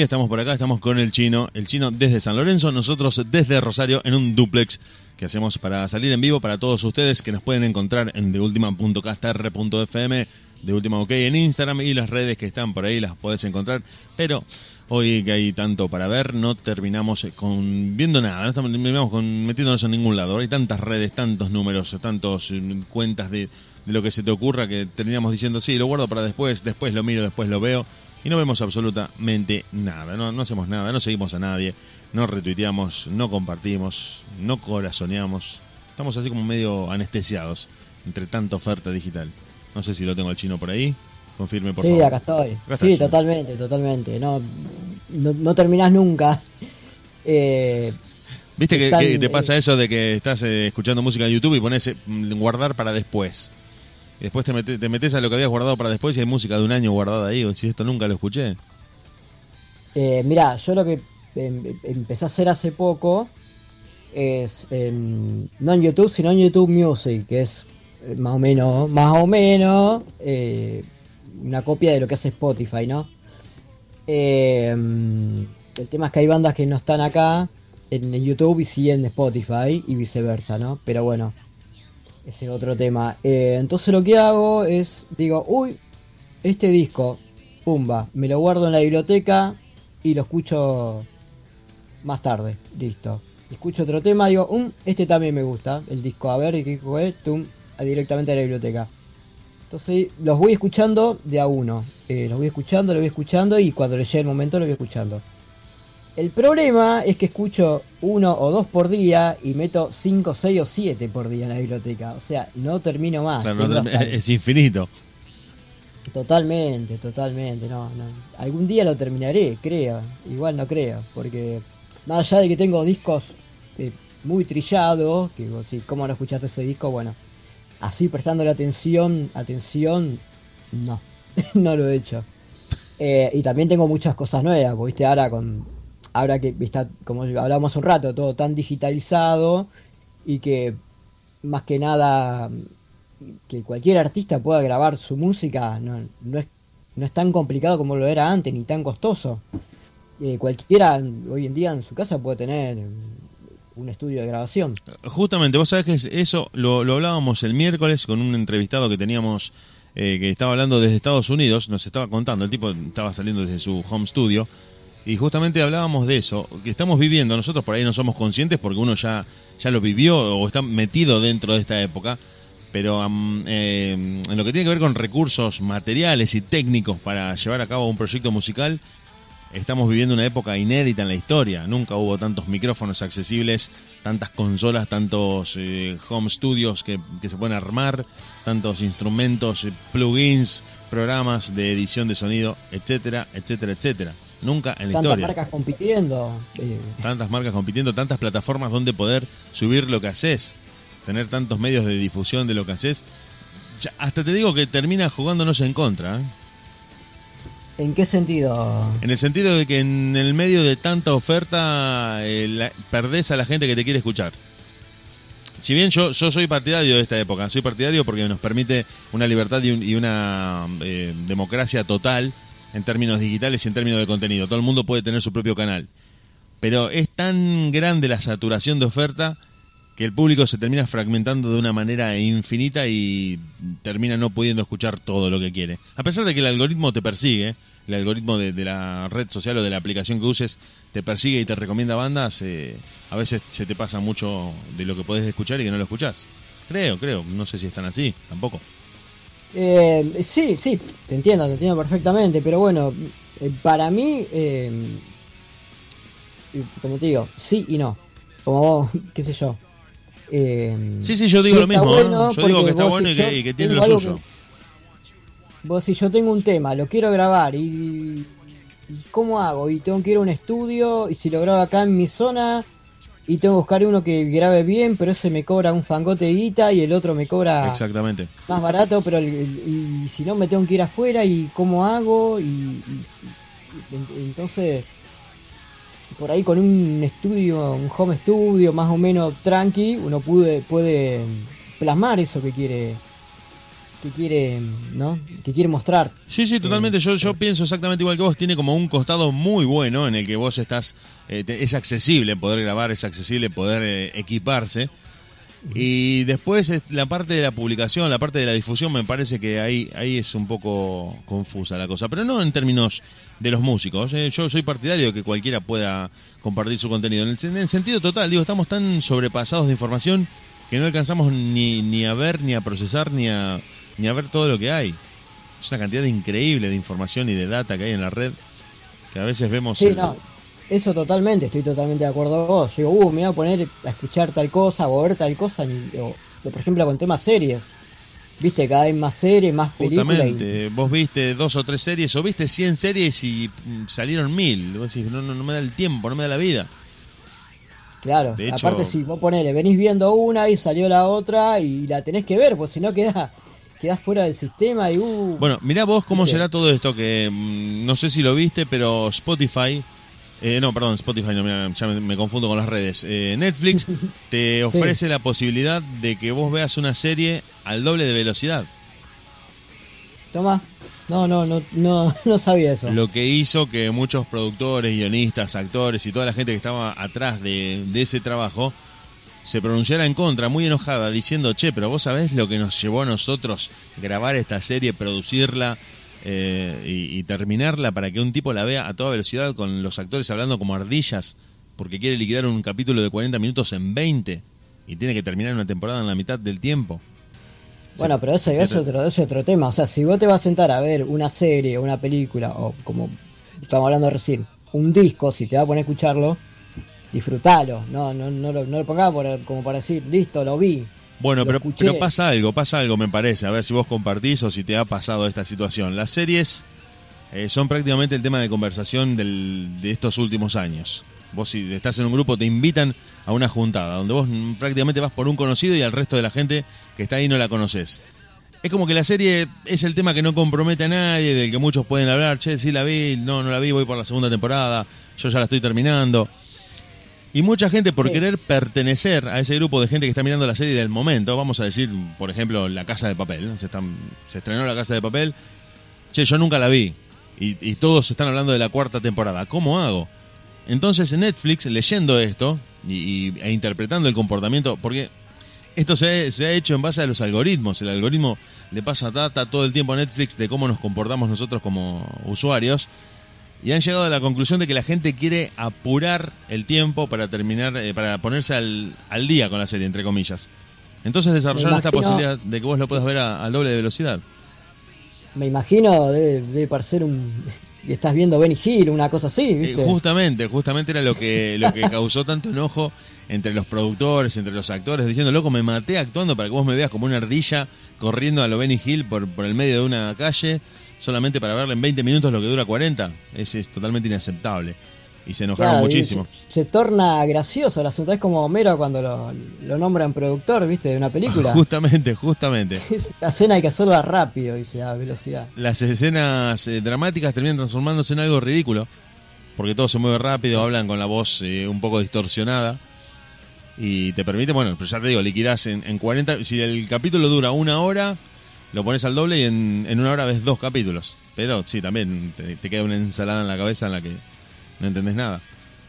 Estamos por acá, estamos con el chino. El chino desde San Lorenzo, nosotros desde Rosario en un duplex que hacemos para salir en vivo para todos ustedes que nos pueden encontrar en deultima.castr.fm, de Última OK en Instagram y las redes que están por ahí las puedes encontrar. Pero hoy que hay tanto para ver, no terminamos con viendo nada, no terminamos con metiéndonos en ningún lado. Hay tantas redes, tantos números, tantos mm, cuentas de, de lo que se te ocurra que terminamos diciendo, sí, lo guardo para después, después lo miro, después lo veo y no vemos absolutamente nada, no, no hacemos nada, no seguimos a nadie, no retuiteamos, no compartimos, no corazoneamos, estamos así como medio anestesiados entre tanta oferta digital. No sé si lo tengo al chino por ahí, confirme por sí, favor. acá estoy. Acá sí, totalmente, totalmente. No, no, no terminás nunca. Eh, ¿Viste que, están, que te eh, pasa eso de que estás eh, escuchando música en YouTube y pones eh, guardar para después? Y después te, metes, te metes a lo que habías guardado para después y hay música de un año guardada ahí. O si esto nunca lo escuché. Eh, mirá, yo lo que em, empecé a hacer hace poco es em, no en YouTube, sino en YouTube Music, que es eh, más o menos, más o menos eh, una copia de lo que hace Spotify, ¿no? Em, el tema es que hay bandas que no están acá en, YouTube y siguen en Spotify y viceversa, ¿no? Pero bueno, ese es otro tema. Eh, entonces lo que hago es, digo, uy, este disco, pumba, me lo guardo en la biblioteca y lo escucho más tarde, listo. Escucho otro tema, digo, um, este también me gusta, el disco, a ver, ¿qué disco es? Tum, directamente a la biblioteca. Entonces los voy escuchando de a uno. Eh, los voy escuchando, los voy escuchando y cuando le llegue el momento los voy escuchando. El problema es que escucho uno o dos por día y meto cinco, seis o siete por día en la biblioteca. O sea, no termino más. Claro, no tengo term- hasta- es infinito. Totalmente, totalmente, no, no. Algún día lo terminaré, creo. Igual no creo, porque más allá de que tengo discos eh, muy trillados, que vos sí, ¿cómo no escuchaste ese disco? Bueno, así prestándole atención, atención, no, no lo he hecho. Eh, y también tengo muchas cosas nuevas, viste, ahora con, ahora que está, como hablábamos un rato, todo tan digitalizado y que más que nada que cualquier artista pueda grabar su música no, no, es, no es tan complicado como lo era antes, ni tan costoso. Eh, cualquiera hoy en día en su casa puede tener un estudio de grabación. Justamente, vos sabés que es- eso lo, lo hablábamos el miércoles con un entrevistado que teníamos eh, que estaba hablando desde Estados Unidos, nos estaba contando, el tipo estaba saliendo desde su home studio y justamente hablábamos de eso, que estamos viviendo, nosotros por ahí no somos conscientes porque uno ya, ya lo vivió o está metido dentro de esta época, pero eh, en lo que tiene que ver con recursos materiales y técnicos para llevar a cabo un proyecto musical, Estamos viviendo una época inédita en la historia. Nunca hubo tantos micrófonos accesibles, tantas consolas, tantos eh, home studios que, que se pueden armar, tantos instrumentos, eh, plugins, programas de edición de sonido, etcétera, etcétera, etcétera. Nunca en la Tantas historia. marcas compitiendo. eh, Tantas marcas compitiendo, tantas plataformas donde poder subir lo que haces, tener tantos medios de difusión de lo que haces. Ya, hasta te digo que termina jugándonos en contra. ¿eh? ¿En qué sentido? En el sentido de que en el medio de tanta oferta eh, la- perdés a la gente que te quiere escuchar. Si bien yo, yo soy partidario de esta época, soy partidario porque nos permite una libertad y, un- y una eh, democracia total en términos digitales y en términos de contenido. Todo el mundo puede tener su propio canal. Pero es tan grande la saturación de oferta que el público se termina fragmentando de una manera infinita y termina no pudiendo escuchar todo lo que quiere. A pesar de que el algoritmo te persigue, el algoritmo de, la red social o de la aplicación que uses te persigue y te recomienda bandas, eh, a veces se te pasa mucho de lo que podés escuchar y que no lo escuchás. Creo, creo, no sé si están así, tampoco. Eh, sí, sí, te entiendo, te entiendo perfectamente, pero bueno, eh, para mí, eh, como te digo, sí y no. Como vos, qué sé yo. Eh, Sí, sí, yo digo lo mismo, ¿eh? bueno yo digo que está bueno y que, yo y que tiene lo suyo. que- Vos, si yo tengo un tema, lo quiero grabar y, y ¿cómo hago? Y tengo que ir a un estudio y si lo grabo acá en mi zona y tengo que buscar uno que grabe bien, pero ese me cobra un fangote de guita y el otro me cobra Exactamente. más barato, pero el- el- y si no me tengo que ir afuera y cómo hago y, y- y- en- entonces por ahí con un estudio, un home studio más o menos tranqui, uno puede puede plasmar eso que quiere que quiere, ¿no? Que quiere mostrar. Sí, sí, totalmente. Yo, yo pienso exactamente igual que vos. Tiene como un costado muy bueno en el que vos estás. eh, te- es accesible poder grabar, es accesible poder eh, equiparse. Y después es la parte de la publicación, la parte de la difusión, me parece que ahí, ahí es un poco confusa la cosa. Pero no en términos de los músicos. eh. Yo soy partidario de que cualquiera pueda compartir su contenido. En el, en el sentido total, digo, estamos tan sobrepasados de información que no alcanzamos ni, ni a ver, ni a procesar, ni a, ni a ver todo lo que hay. Es una cantidad increíble de información y de data que hay en la red que a veces vemos. Sí, el- no, eso totalmente, estoy totalmente de acuerdo con vos. Yo digo, uh, me voy a poner a escuchar tal cosa o a ver tal cosa, o, por ejemplo con temas series. Viste, cada vez más series, más películas. y- Justamente, vos viste dos o tres series o viste 100 series y mm, salieron mil. Vos decís, no, no, no me da el tiempo, no me da la vida. Claro, hecho- aparte si vos ponele, venís viendo una y salió la otra y la tenés que ver, pues si no quedás, quedás fuera del sistema y uh. Bueno, mirá vos cómo será todo esto, que mm, no sé si lo viste, pero Spotify, eh, no, perdón, Spotify, no, mirá, ya me, me confundo con las redes. Eh, Netflix te ofrece la posibilidad de que vos veas una serie al doble de velocidad. Toma. No, no, no, no, no sabía eso. Lo que hizo que muchos productores, guionistas, actores y toda la gente que estaba atrás de, de ese trabajo se pronunciara en contra, muy enojada, diciendo, che, pero vos sabés lo que nos llevó a nosotros grabar esta serie, producirla eh, y, y terminarla para que un tipo la vea a toda velocidad con los actores hablando como ardillas, porque quiere liquidar un capítulo de 40 minutos en 20 y tiene que terminar una temporada en la mitad del tiempo. Bueno, pero eso, eso, es otro, eso es otro tema. O sea, si vos te vas a sentar a ver una serie, una película, o como estamos hablando recién, un disco, si te vas a poner a escucharlo, disfrutalo. No, no, no, lo, no lo pongas por- como para decir, listo, lo vi. Bueno, Lo pero, escuché. pero pasa algo, pasa algo me parece, a ver si vos compartís o si te ha pasado esta situación. Las series eh, son prácticamente el tema de conversación del- de estos últimos años. Vos si estás en un grupo te invitan a una juntada, donde vos prácticamente vas por un conocido y al resto de la gente que está ahí no la conoces. Es como que la serie es el tema que no compromete a nadie, del que muchos pueden hablar, che, sí la vi, no, no la vi, voy por la segunda temporada, yo ya la estoy terminando. Y mucha gente por Sí. querer pertenecer a ese grupo de gente que está mirando la serie del momento, vamos a decir, por ejemplo, La Casa de Papel, se, están, se estrenó La Casa de Papel, che, yo nunca la vi, y, y todos están hablando de la cuarta temporada, ¿cómo hago? Entonces en Netflix, leyendo esto y, y- e interpretando el comportamiento, porque esto se, se ha hecho en base a los algoritmos, el algoritmo le pasa data todo el tiempo a Netflix de cómo nos comportamos nosotros como usuarios, y han llegado a la conclusión de que la gente quiere apurar el tiempo para terminar, eh, para ponerse al, al día con la serie, entre comillas. Entonces desarrollaron esta posibilidad de que vos lo puedas ver al doble de velocidad. Me imagino, debe, debe parecer un. y estás viendo Benny Hill, una cosa así, Eh, justamente, justamente era lo que, lo que causó tanto enojo entre los productores, entre los actores, diciendo, loco, me maté actuando para que vos me veas como una ardilla corriendo a lo Benny Hill por, por el medio de una calle, solamente para verle en 20 minutos lo que dura 40. Es, es totalmente inaceptable. Y se enojaron Claro, muchísimo. Se, se torna gracioso el asunto. Es como Homero cuando lo, lo nombran productor, ¿viste? De una película. Justamente, justamente. la escena hay que hacerla rápido, dice, a velocidad. las escenas eh, dramáticas terminan transformándose en algo ridículo, porque todo se mueve rápido, hablan con la voz eh, un poco distorsionada, y te permite, bueno, pero ya te digo, liquidás en, en 40, si el capítulo dura una hora, lo pones al doble y en, en una hora ves dos capítulos, pero sí, también te, te queda una ensalada en la cabeza en la que no entendés nada.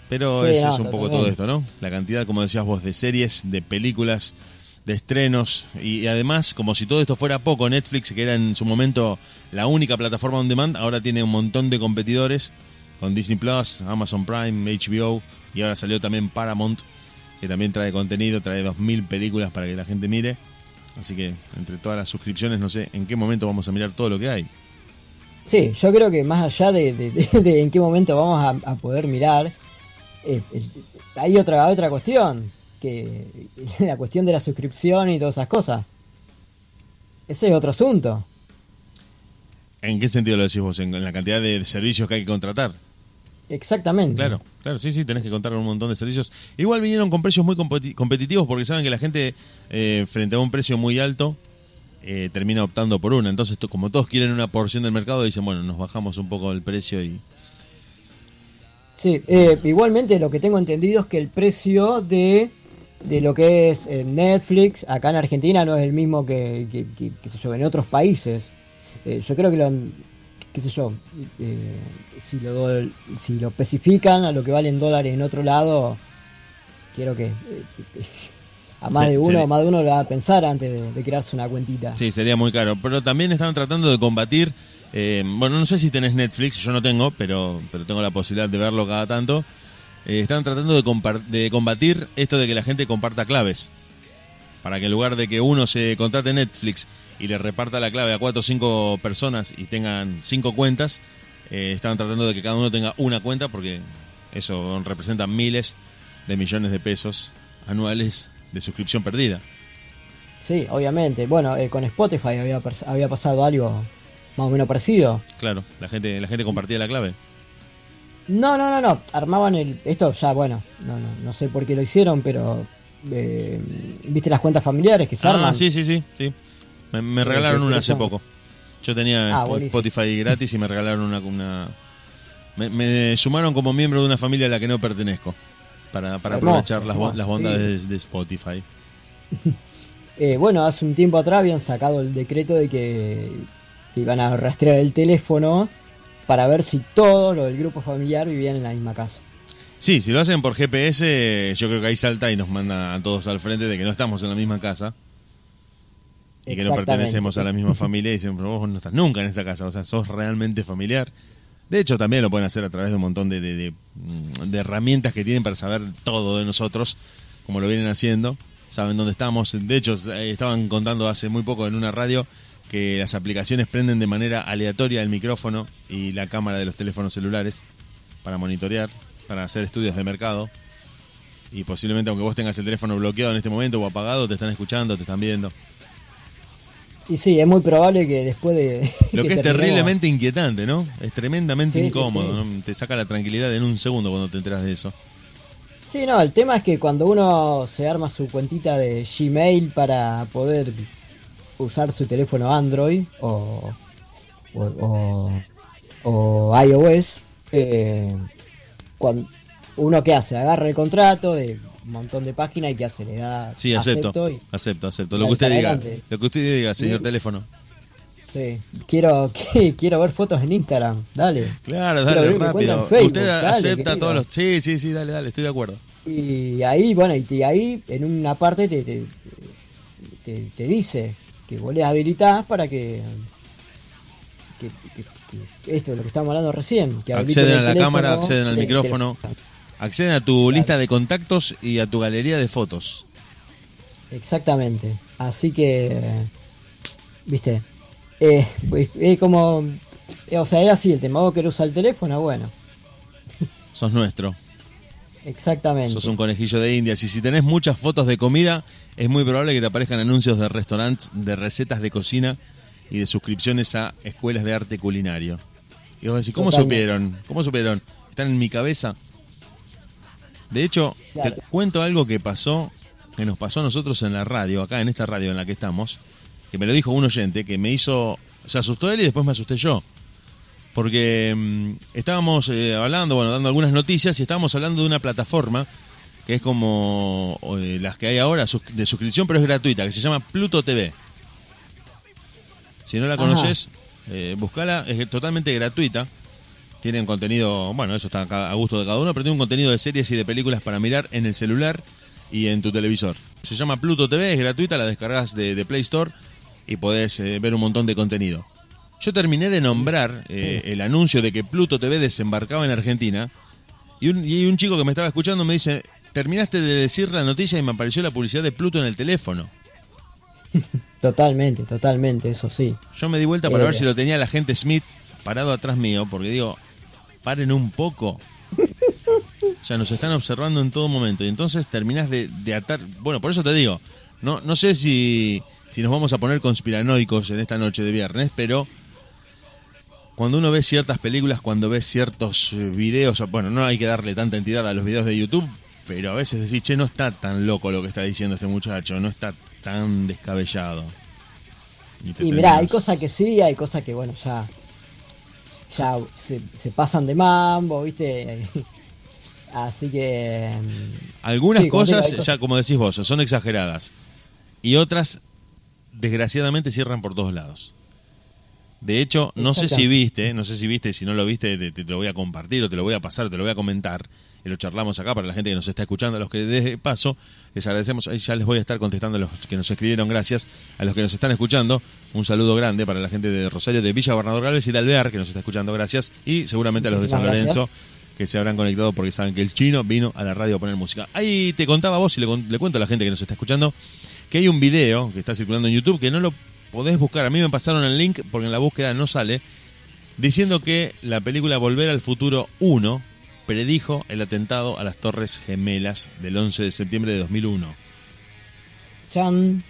Pero Sí, es, no, es un poco todo esto, ¿no? La cantidad, como decías vos, de series, de películas, de estrenos y, y además, como si todo esto fuera poco, Netflix, que era en su momento la única plataforma on demand, ahora tiene un montón de competidores con Disney Plus, Amazon Prime, HBO y ahora salió también Paramount, que también trae contenido, trae 2.000 películas para que la gente mire. Así que entre todas las suscripciones, no sé en qué momento vamos a mirar todo lo que hay. Sí, yo creo que más allá de, de- de- de en qué momento vamos a, a poder mirar, eh, eh, hay otra otra cuestión, que la cuestión de la suscripción y todas esas cosas. Ese es otro asunto. ¿En qué sentido lo decís vos? En, en la cantidad de servicios que hay que contratar. Exactamente. Claro, claro, sí, sí, tenés que contar un montón de servicios. Igual vinieron con precios muy competi- competitivos porque saben que la gente, eh, frente a un precio muy alto, eh, termina optando por una. Entonces, to- como todos quieren una porción del mercado, dicen, bueno, nos bajamos un poco el precio y... Sí, eh, igualmente lo que tengo entendido es que el precio de de lo que es Netflix acá en Argentina no es el mismo que, que, que- yo, en otros países. Yo creo que lo, qué sé yo, eh, si, lo, si lo especifican a lo que valen dólares en otro lado, quiero que eh, a más Sí, de uno, sí. más de uno lo va a pensar antes de, de crearse una cuentita. Sí, sería muy caro. Pero también están tratando de combatir. eh, bueno, no sé si tenés Netflix, yo no tengo, pero, pero tengo la posibilidad de verlo cada tanto. Eh, están tratando de, de combatir esto de que la gente comparta claves. Para que en lugar de que uno se contrate Netflix y le reparta la clave a cuatro o cinco personas y tengan cinco cuentas, eh, están tratando de que cada uno tenga una cuenta porque eso representa miles de millones de pesos anuales de suscripción perdida. Sí, obviamente. Bueno, eh, con Spotify había, había pasado algo más o menos parecido. Claro, la gente, la gente compartía la clave. No, no, no, no. Armaban el. Esto ya, bueno, no, no, no sé por qué lo hicieron, pero. Eh, ¿Viste las cuentas familiares que se Ah, arman? sí, sí, sí, sí. Me, regalaron una hace poco. Yo tenía Ah. Spotify gratis y me regalaron una... una me, me sumaron como miembro de una familia a la que no pertenezco. Para, para Hermoso, aprovechar las, hermoso, las bondades de, de Spotify. Eh, bueno, hace un tiempo atrás habían sacado el decreto de que, que iban a rastrear el teléfono para ver si todos los del grupo familiar vivían en la misma casa. Sí, si lo hacen por GPS, yo creo que ahí salta y nos manda a todos al frente de que no estamos en la misma casa. Y que no pertenecemos a la misma familia y dicen, pero vos no estás nunca en esa casa, o sea, sos realmente familiar. De hecho, también lo pueden hacer a través de un montón de, de- de, mm, de herramientas que tienen para saber todo de nosotros, como lo vienen haciendo. Saben dónde estamos. De hecho, eh, estaban contando hace muy poco en una radio que las aplicaciones prenden de manera aleatoria el micrófono y la cámara de los teléfonos celulares para monitorear, para hacer estudios de mercado. Y posiblemente, aunque vos tengas el teléfono bloqueado en este momento o apagado, te están escuchando, te están viendo. Y sí, es muy probable que después de. Lo que es terriblemente inquietante, ¿no? Es tremendamente Sí, sí, incómodo, sí. ¿no? Te saca la tranquilidad en un segundo cuando te enteras de eso. Sí, no, el tema es que cuando uno se arma su cuentita de Gmail para poder usar su teléfono Android o, o, o- o iOS, eh, cuando uno que hace, agarra el contrato de un montón de páginas y que hace, le da Sí, acepto. acepto y Acepto, Lo que usted diga. adelante. Lo que usted diga, señor Sí. teléfono. sí, quiero que, quiero ver fotos en Instagram, dale. Claro, dale, rápido. Facebook, usted dale, acepta querido. todos los... Sí, sí, sí, dale, dale, estoy de acuerdo. Y ahí, bueno, y, ahí en una parte te, te, te- te dice que vos le habilitás para que, que, que- que esto es lo que estamos hablando recién. Que Acceden a la teléfono, cámara, acceden al micrófono. Acceden a tu lista de contactos y a tu galería de fotos. Exactamente. Así que, viste, eh, es como, eh, o sea, es así el tema. Vos querés usar el teléfono, bueno, Sos nuestro. exactamente. Sos un conejillo de indias. Y si tenés muchas fotos de comida, es muy probable que te aparezcan anuncios de restaurantes, de recetas de cocina y de suscripciones a escuelas de arte culinario. Y vos decís, ¿cómo Totalmente. supieron? ¿Cómo supieron? ¿Están en mi cabeza? De hecho, Claro. te cuento algo que pasó, que nos pasó a nosotros en la radio, acá en esta radio en la que estamos, que me lo dijo un oyente, que me hizo, se asustó él y después me asusté yo. Porque mm, estábamos eh, hablando, bueno, dando algunas noticias y estábamos hablando de una plataforma que es como eh, las que hay ahora de suscripción, pero es gratuita, que se llama Pluto TV. Si no la conoces, eh, buscala, es totalmente gratuita. Tienen contenido, bueno, eso está a gusto de cada uno, pero tiene un contenido de series y de películas para mirar en el celular y en tu televisor. Se llama Pluto TV, es gratuita, la descargas de, de Play Store y podés eh, ver un montón de contenido. Yo terminé de nombrar eh, el anuncio de que Pluto TV desembarcaba en Argentina y un, y un chico que me estaba escuchando me dice, terminaste de decir la noticia y me apareció la publicidad de Pluto en el teléfono. Totalmente, totalmente, eso sí. Yo me di vuelta para Eh. ver si lo tenía la gente Smith parado atrás mío, porque digo, paren un poco. Ya nos están observando en todo momento. Y entonces terminás de, de atar. Bueno, por eso te digo, no, no sé si, si nos vamos a poner conspiranoicos en esta noche de viernes, pero cuando uno ve ciertas películas, cuando ve ciertos eh, videos, bueno, no hay que darle tanta entidad a los videos de YouTube, pero a veces decís, che, no está tan loco lo que está diciendo este muchacho, no está tan descabellado. Y mirá, hay cosas que sí, hay cosas que, bueno, ya ya se, se pasan de mambo, ¿viste? Así que. Algunas sí, te digo, cosas, ya como decís vos, son exageradas. Y otras, desgraciadamente, cierran por todos lados. De hecho, no sé si viste, no sé si viste, si no lo viste, te, te lo voy a compartir o te lo voy a pasar, te lo voy a comentar. Y lo charlamos acá para la gente que nos está escuchando, a los que de paso les agradecemos. Ahí ya les voy a estar contestando a los que nos escribieron, gracias. A los que nos están escuchando, un saludo grande para la gente de Rosario, de Villa Gobernador Galvez y de Alvear, que nos está escuchando, gracias. Y seguramente a los de San Lorenzo, que se habrán conectado porque saben que el chino vino a la radio a poner música. Ahí te contaba vos y le, le cuento a la gente que nos está escuchando que hay un video que está circulando en YouTube que no lo podés buscar. A mí me pasaron el link porque en la búsqueda no sale. Diciendo que la película Volver al Futuro 1 predijo el atentado a las Torres Gemelas del 11 de septiembre de 2001. Chan.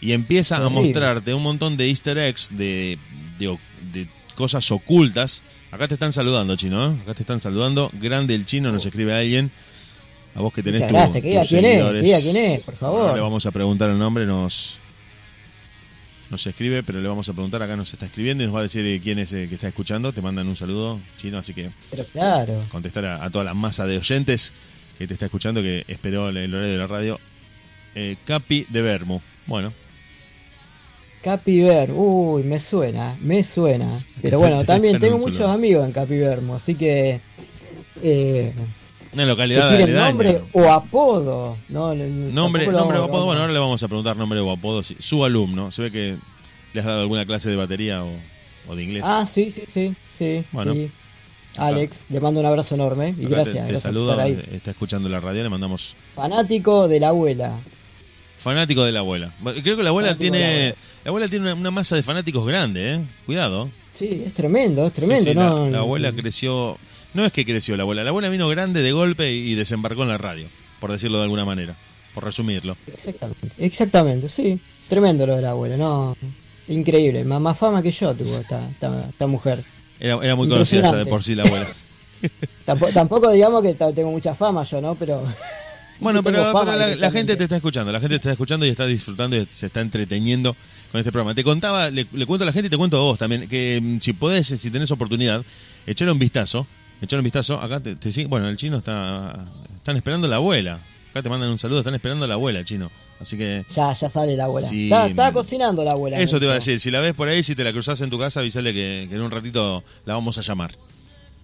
Y empieza a mostrarte un montón de easter eggs, de, de cosas ocultas. Acá te están saludando, chino. ¿eh? Acá te están saludando. Grande el chino, nos escribe alguien. A vos que tenés Muchas tu- gracias, que diga tus quién es, que diga quién es, por favor. Ahora le vamos a preguntar el nombre, nos nos escribe, pero le vamos a preguntar, acá nos está escribiendo y nos va a decir eh, quién es el que está escuchando. Te mandan un saludo, chino, así que Pero claro. contestar a, a toda la masa de oyentes que te está escuchando, que esperó el, horario de la radio. Eh, Capi de Bermu. Bueno, Capiver, uy, me suena, me suena. Pero bueno, también tengo muchos amigos en Capivermo, así que. Eh, una ¿te localidad tienen aledaña. nombre o apodo? No, no, Nombre, nombre o apodo, bueno, ahora le vamos a preguntar nombre o apodo. sí. Su alumno, se ve que le has dado alguna clase de batería o, o de inglés. Ah, sí, sí, sí, sí. Bueno. sí. Alex, le mando un abrazo enorme y Acá gracias, te, te gracias saludo, por estar ahí. está escuchando la radio, le mandamos Fanático de la abuela. fanático de la abuela. Creo que la abuela Fanático de la tiene abuela. la abuela tiene una, una masa de fanáticos grande, ¿eh? Cuidado. Sí, es tremendo, es tremendo, Sí, sí, ¿no? la, la abuela creció, no es que creció la abuela, la abuela vino grande de golpe y desembarcó en la radio, por decirlo de alguna manera, por resumirlo. Exactamente, exactamente, sí. Tremendo lo de la abuela, no. Increíble, más, más fama que yo tuvo esta, esta, esta mujer. Era, era muy conocida ya de por sí la abuela. Tampoco, tampoco digamos que tengo mucha fama yo, ¿no? Pero. Bueno, pero, la, gente te está escuchando, la gente te está escuchando y está disfrutando y se está entreteniendo con este programa. Te contaba, le, le cuento a la gente y te cuento a vos también, que mm, si podés, si tenés oportunidad, echarle un vistazo, echarle un vistazo, acá te, te bueno, el chino está, están esperando a la abuela, acá te mandan un saludo, están esperando a la abuela, chino, así que Ya, ya sale la abuela. Sí. Está, está cocinando la abuela. eso te iba a decir, si la ves por ahí, si te la cruzás en tu casa, avisale que, que en un ratito la vamos a llamar.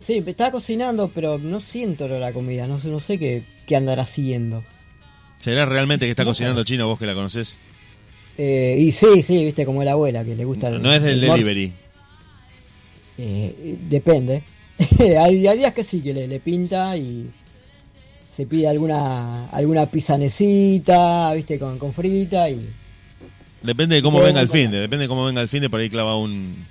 Sí, está cocinando, pero no siento la comida. No sé, no sé qué, qué andará siguiendo. ¿Será realmente que está No. cocinando chino vos que la conocés? Eh, y sí, sí, viste, como la abuela que le gusta. el- No es del el delivery. Eh, depende. hay, hay días que sí, que le, le pinta y se pide alguna alguna pisanecita, viste, con, con frita y Depende de cómo venga el fin de, depende de cómo venga el fin de por ahí clava un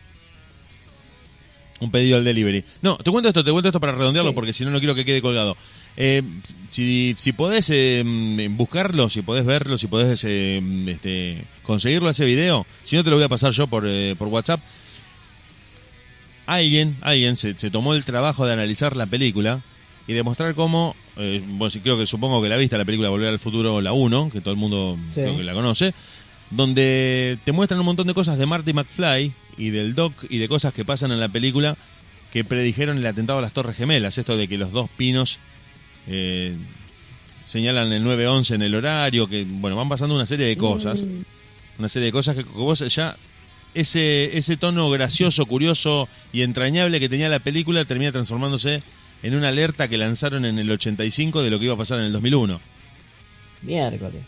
un pedido al delivery. No, te cuento esto, te cuento esto para redondearlo Sí. porque si no no quiero que quede colgado. Eh, si, si podés eh, mm, buscarlo, si podés verlo, si podés eh, mm, este, conseguirlo ese video, si no te lo voy a pasar yo por, eh, por WhatsApp. Alguien, alguien se, se tomó el trabajo de analizar la película y demostrar cómo, eh, bueno, creo que supongo que la viste, la película Volver al Futuro, la 1, que todo el mundo Sí. creo que la conoce, donde te muestran un montón de cosas de Marty McFly y del Doc y de cosas que pasan en la película que predijeron el atentado a las Torres Gemelas, esto de que los dos pinos eh, señalan el 911 en el horario, que bueno, van pasando una serie de cosas, una serie de cosas que vos ya ese ese tono gracioso, curioso y entrañable que tenía la película termina transformándose en una alerta que lanzaron en el 85 de lo que iba a pasar en el 2001. miércoles.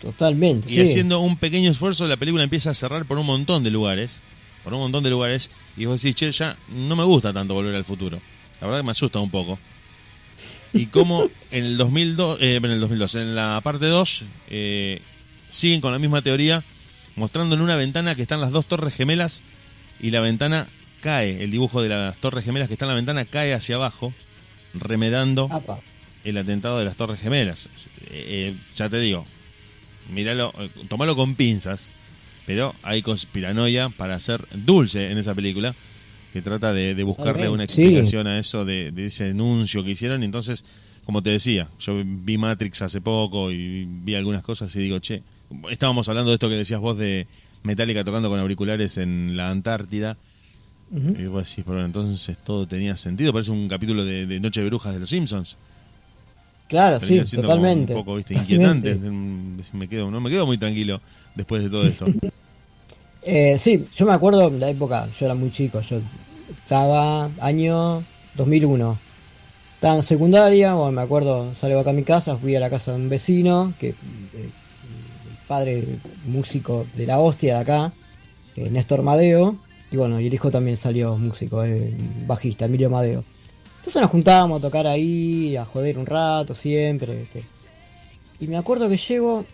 Totalmente. Y sí. haciendo un pequeño esfuerzo, la película empieza a cerrar por un montón de lugares. Por un montón de lugares. Y vos decís, che, ya no me gusta tanto volver al futuro. La verdad que me asusta un poco. Y como en el 2002, eh, en el 2002, en la parte 2, eh, siguen con la misma teoría, mostrando en una ventana que están las dos torres gemelas y la ventana cae, el dibujo de las torres gemelas que está en la ventana cae hacia abajo, remedando Apa. el atentado de las Torres Gemelas. Eh, eh, ya te digo, míralo, eh, tomalo con pinzas, pero hay conspiranoia para hacer dulce en esa película que trata de, de buscarle una sí. explicación a eso de, de ese anuncio que hicieron. Entonces, como te decía, yo vi Matrix hace poco y vi algunas cosas y digo, che, estábamos hablando de esto que decías vos de Metallica tocando con auriculares en la Antártida. Y vos decís, pero entonces todo tenía sentido. Parece un capítulo de, de Noche de Brujas de los Simpsons. Claro, sí, totalmente. Un poco, viste, inquietante. Me quedo, no me quedo muy tranquilo después de todo esto. Eh, sí, yo me acuerdo de la época, yo era muy chico, yo estaba año 2001. Estaba en secundaria, bueno, me acuerdo, salgo acá a mi casa, fui a la casa de un vecino, que eh, padre músico de la hostia de acá, eh, Néstor Madeo, y bueno, y el hijo también salió músico, eh, bajista, Emilio Madeo. Entonces nos juntábamos a tocar ahí, a joder un rato siempre. ¿viste? Y me acuerdo que llego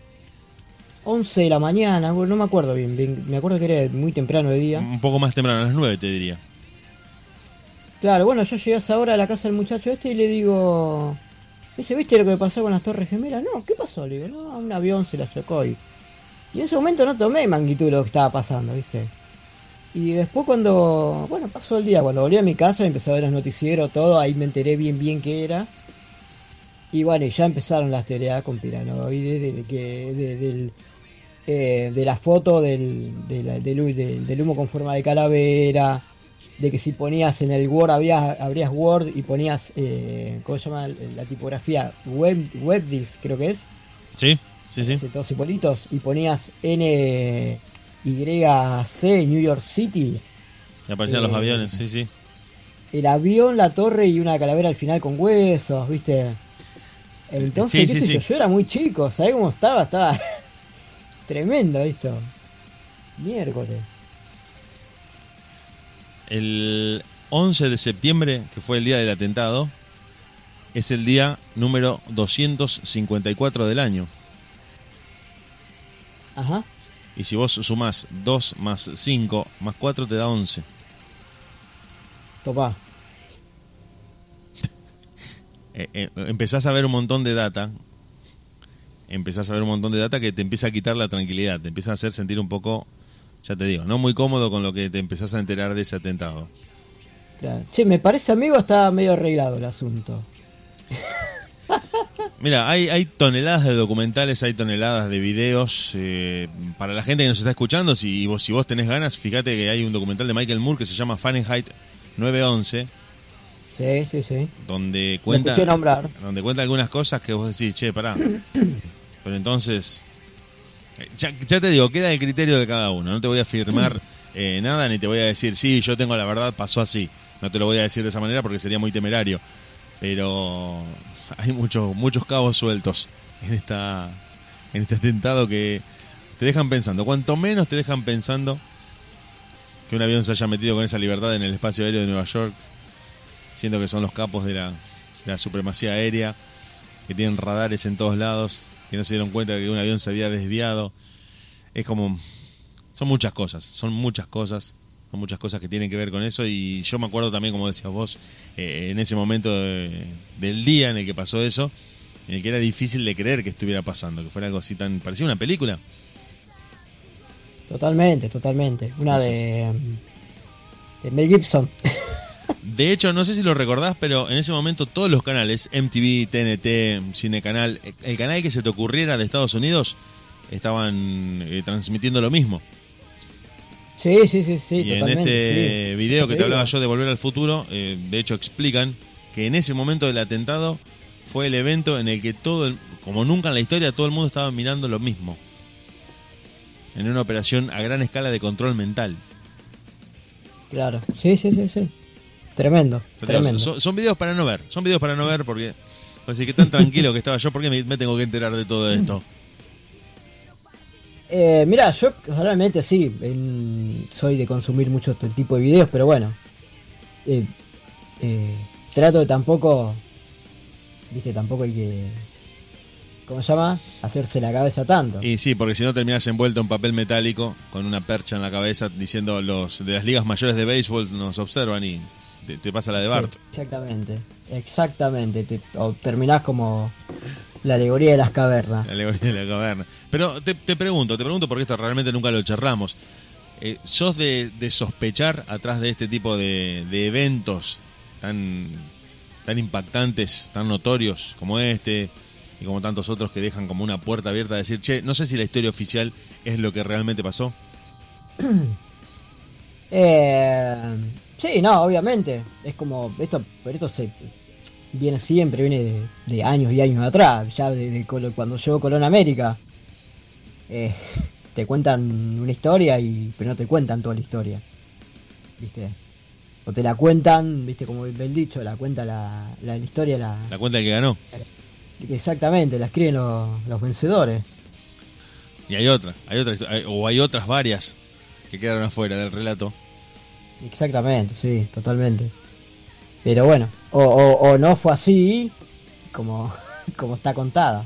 11 de la mañana, no me acuerdo bien, bien, me acuerdo que era muy temprano de día. un poco más temprano, a las 9 te diría. Claro, bueno, yo llegué a esa hora a la casa del muchacho este y le digo, me dice, ¿viste lo que pasó con las torres gemelas? No, ¿qué pasó? Le digo, un avión se la chocó y... Y en ese momento no tomé magnitud de lo que estaba pasando, ¿viste? Y después cuando, bueno, pasó el día, cuando volví a mi casa, empecé a ver los noticieros, todo, ahí me enteré bien bien qué era. Y bueno, ya empezaron las teorías conspiranoides de, de que, de, eh, de la foto del, de la- hu- del- del humo con forma de calavera, de que si ponías en el Word, había, abrías Word y ponías, eh, ¿cómo se llama la tipografía? Web, WebDis, creo que es ¿Sí? Sí, sí. ese dos hipolitos y ponías N Y C New York City, Y aparecían los Eh, aviones, sí, sí. el avión, la torre y una calavera al final con huesos, ¿viste? Entonces, Sí, qué sí. yo era muy chico, ¿sabés cómo estaba? Estaba tremendo esto. Miércoles. El 11 de septiembre, que fue el día del atentado, es el día número 254 del año. Ajá. Y si vos sumás 2 más 5 más 4 te da 11. Topá. Eh, eh, empezás a ver un montón de data. Empezás a ver un montón de data que te empieza a quitar la tranquilidad. Te empieza a hacer sentir un poco, ya te digo, no muy cómodo con lo que te empezás a enterar de ese atentado. Claro. Che, me parece amigo está medio arreglado el asunto. Mira, hay, hay toneladas de documentales, hay toneladas de videos. eh, para la gente que nos está escuchando, si vos, si vos tenés ganas, fíjate que hay un documental de Michael Moore que se llama Fahrenheit 911, Sí, sí, sí. donde cuenta, nombrar. donde cuenta algunas cosas que vos decís, che, pará. Pero entonces, ya, ya te digo, queda el criterio de cada uno. No te voy a afirmar eh, nada ni te voy a decir, sí, yo tengo la verdad, pasó así. No te lo voy a decir de esa manera porque sería muy temerario. Pero hay muchos muchos cabos sueltos en esta en este atentado que te dejan pensando. Cuanto menos te dejan pensando que un avión se haya metido con esa libertad en el espacio aéreo de Nueva York, siendo que son los capos de la, de la supremacía aérea, que tienen radares en todos lados, que no se dieron cuenta de que un avión se había desviado. Es como... Son muchas cosas, son muchas cosas, son muchas cosas que tienen que ver con eso y yo me acuerdo también, como decías vos, eh, en ese momento de- del día en el que pasó eso, en el que era difícil de creer que estuviera pasando, que fuera algo así tan... parecía una película. Totalmente, totalmente. Una de, de Mel Gibson. De hecho, no sé si lo recordás, pero en ese momento todos los canales, MTV, TNT, Cinecanal, el canal que se te ocurriera de Estados Unidos, estaban eh, transmitiendo lo mismo. Sí, sí, sí, sí, y en totalmente. este sí. video que te hablaba yo de Volver al Futuro, eh, de hecho explican que en ese momento del atentado fue el evento en el que todo, el- como nunca en la historia, todo el mundo estaba mirando lo mismo. En una operación a gran escala de control mental. Claro, sí, sí, sí, sí. Tremendo, tremendo. Son, son videos para no ver, son videos para no ver porque, así que tan tranquilo que estaba yo, ¿por qué me, me tengo que enterar de todo esto? Eh, mira, yo realmente sí, en- soy de consumir mucho este tipo de videos, pero bueno, eh, eh, trato de tampoco, viste, tampoco hay que, ¿cómo se llama? Hacerse la cabeza tanto. Y sí, porque si no terminas envuelto en papel metálico con una percha en la cabeza diciendo los de las ligas mayores de béisbol nos observan y te, te pasa la de Sí, Bart. exactamente, exactamente, te- o terminás como la alegoría de las cavernas. La alegoría de la caverna. Pero te, te pregunto, te pregunto porque esto realmente nunca lo charlamos. Eh, ¿Sos de, de sospechar atrás de este tipo de, de eventos tan, tan impactantes, tan notorios como este y como tantos otros que dejan como una puerta abierta a decir, che, no sé si la historia oficial es lo que realmente pasó? Eh, Sí, no, obviamente. Es como. Esto, pero esto se viene siempre, viene de, años y años atrás. Ya de, cuando llegó Colón América. Eh, te cuentan una historia y pero no te cuentan toda la historia. ¿Viste? O te la cuentan, ¿viste? Como el dicho, la cuenta la, la, historia. La, la cuenta el que ganó. Exactamente, la escriben los, los vencedores. Y hay otra, hay otra, o hay otras varias que quedaron afuera del relato. Exactamente, sí, totalmente. Pero bueno, o, o, no fue así como, como está contada.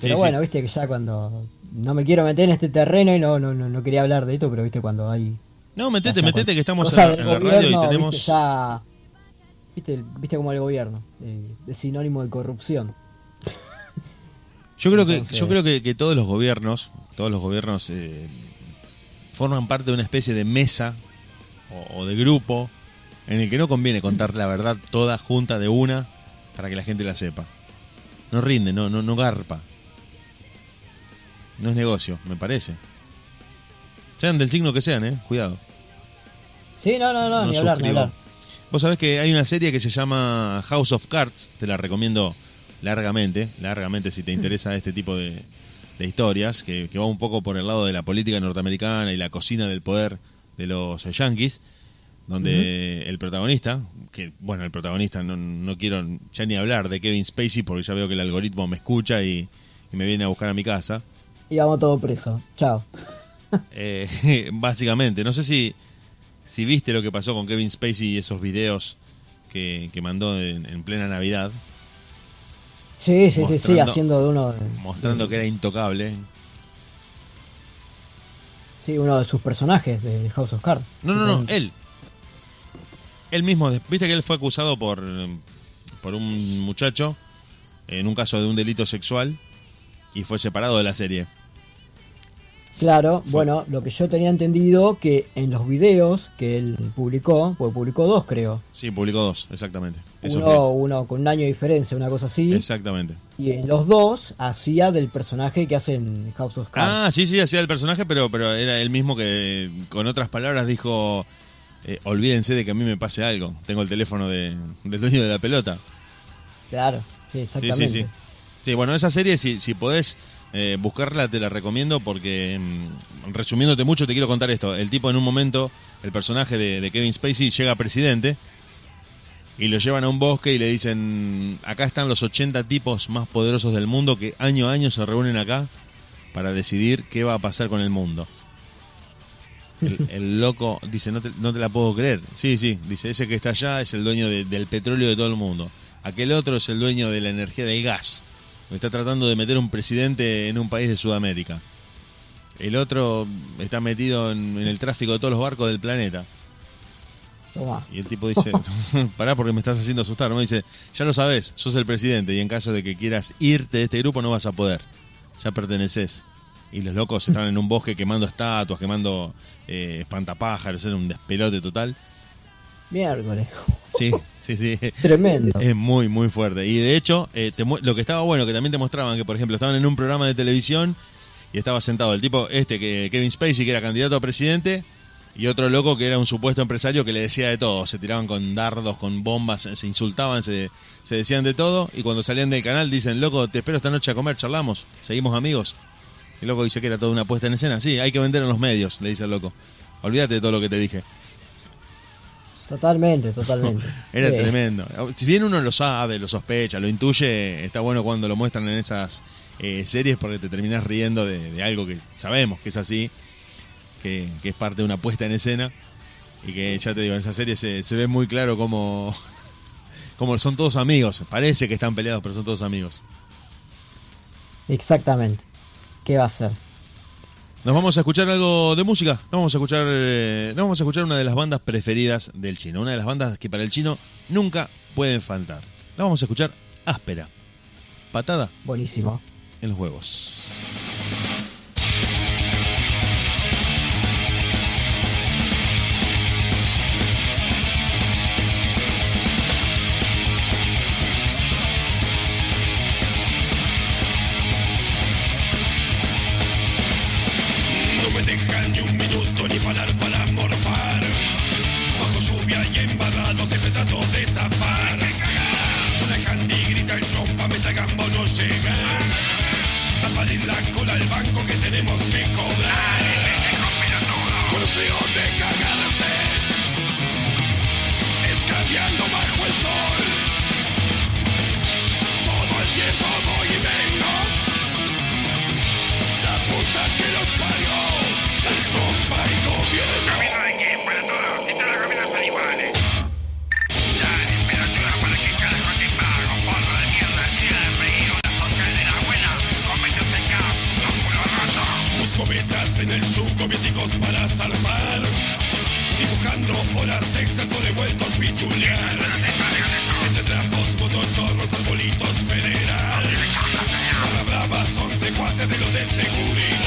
Pero bueno, viste que ya cuando... No me quiero meter en este terreno y no, no, no, quería hablar de esto, pero viste cuando hay... No, metete, metete que estamos en, la radio y tenemos... Viste, ya, viste, viste como el gobierno, eh, es sinónimo de corrupción. Yo creo que yo creo que, todos los gobiernos, todos los gobiernos eh, forman parte de una especie de mesa o, de grupo en el que no conviene contar la verdad toda junta de una para que la gente la sepa. No rinde, no, no, no garpa. No es negocio, me parece. Sean del signo que sean, eh, cuidado. Sí, no, no, no, ni hablar, ni hablar. Vos sabés que hay una serie que se llama House of Cards, te la recomiendo largamente, largamente si te interesa este tipo de, historias, que, va un poco por el lado de la política norteamericana y la cocina del poder de los yankees, donde el protagonista, que bueno, el protagonista, no, no, quiero ya ni hablar de Kevin Spacey porque ya veo que el algoritmo me escucha y, me viene a buscar a mi casa. Y vamos todo preso, chao. Eh, básicamente, no sé si, si viste lo que pasó con Kevin Spacey y esos videos que, mandó en plena Navidad, Sí, sí, sí, sí, haciendo de uno. mostrando que era intocable. Sí, uno de sus personajes de House of Cards. No, no, no, él. Él mismo, viste que él fue acusado por, por un muchacho en un caso de un delito sexual y fue separado de la serie. Claro, bueno, lo que yo tenía entendido que en los videos que él publicó, pues publicó dos creo. Sí, publicó dos, exactamente. Uno, uno, con un año de diferencia, una cosa así. Exactamente. Y en los dos hacía del personaje que hace en House of Cards. Ah, sí, sí, hacía del personaje, pero, pero era él mismo que con otras palabras dijo, eh, olvídense de que a mí me pase algo, tengo el teléfono de, del dueño de la pelota. Claro, sí, exactamente. Sí, sí, sí. Sí, bueno, esa serie, si, si podés eh, buscarla te la recomiendo porque, mm, resumiéndote mucho, te quiero contar esto. El tipo en un momento, el personaje de, Kevin Spacey llega presidente y lo llevan a un bosque y le dicen, acá están los 80 tipos más poderosos del mundo que año a año se reúnen acá para decidir qué va a pasar con el mundo. El, loco dice, no te, no te, la puedo creer. Sí, sí, dice, ese que está allá es el dueño del petróleo de todo el mundo. Aquel otro es el dueño de la energía del gas está tratando de meter un presidente en un país de Sudamérica. El otro está metido en, el tráfico de todos los barcos del planeta. Y el tipo dice, pará porque me estás haciendo asustar. Me dice, ya lo sabes, sos el presidente y en caso de que quieras irte de este grupo no vas a poder. Ya perteneces. Y los locos están en un bosque quemando estatuas, quemando eh, espantapájaros, era un despelote total. Miércoles. Sí, sí, sí. Tremendo. Es muy, muy fuerte. Y de hecho, eh, lo que estaba bueno, que también te mostraban que, por ejemplo, estaban en un programa de televisión y estaba sentado el tipo este, que Kevin Spacey, que era candidato a presidente, y otro loco que era un supuesto empresario que le decía de todo. Se tiraban con dardos, con bombas, se insultaban, se, se decían de todo. Y cuando salían del canal dicen, loco, te espero esta noche a comer, charlamos, seguimos amigos. El loco dice que era toda una puesta en escena. Sí, hay que vender en los medios, le dice el loco. Olvídate de todo lo que te dije. Totalmente, totalmente. Era tremendo. Si bien uno lo sabe, lo sospecha, lo intuye, está bueno cuando lo muestran en esas eh, series porque te terminas riendo de, algo que sabemos que es así, que, es parte de una puesta en escena y que ya te digo, en esa serie se, ve muy claro cómo, cómo son todos amigos. Parece que están peleados, pero son todos amigos. Exactamente. ¿Qué va a ser? Nos vamos a escuchar algo de música. Nos vamos a escuchar, eh, vamos a escuchar una de las bandas preferidas del chino. Una de las bandas que para el chino nunca pueden faltar. La vamos a escuchar áspera. Patada. Buenísimo. En los huevos. amigos para salvar. Dibujando horas extras o devueltos pichulear. Entre trapos, motochorros, arbolitos, federal. Palabras son secuaces de lo de seguridad.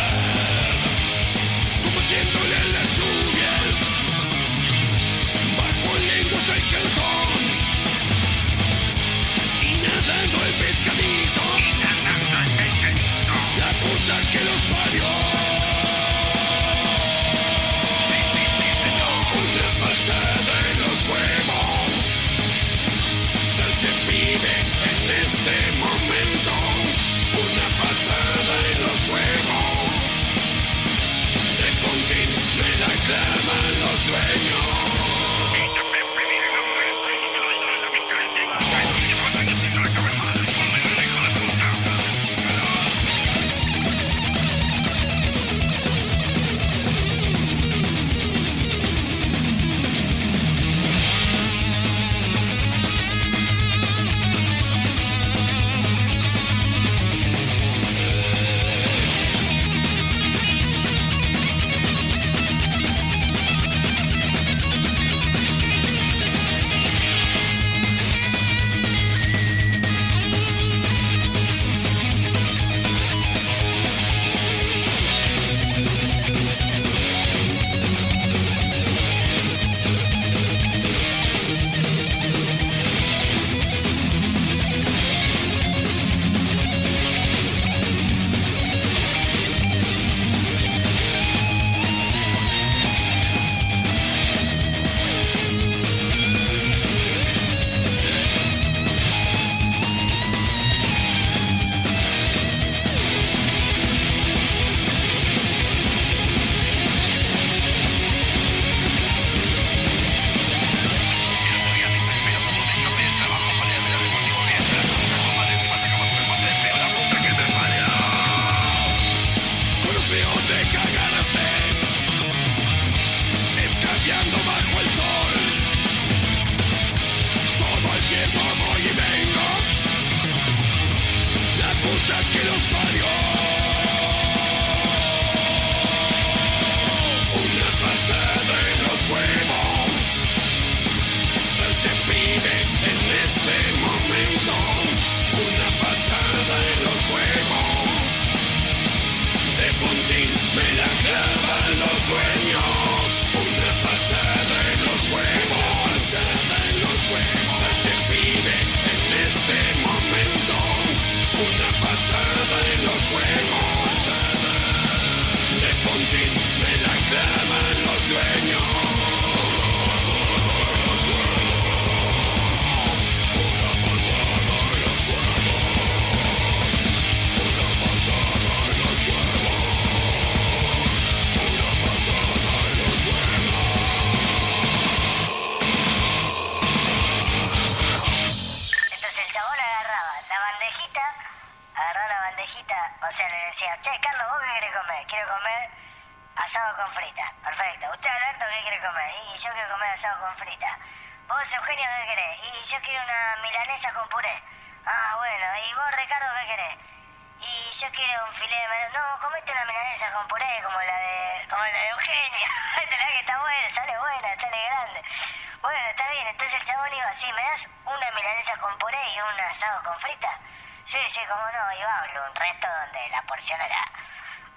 uno y hablo, un resto donde la porción era...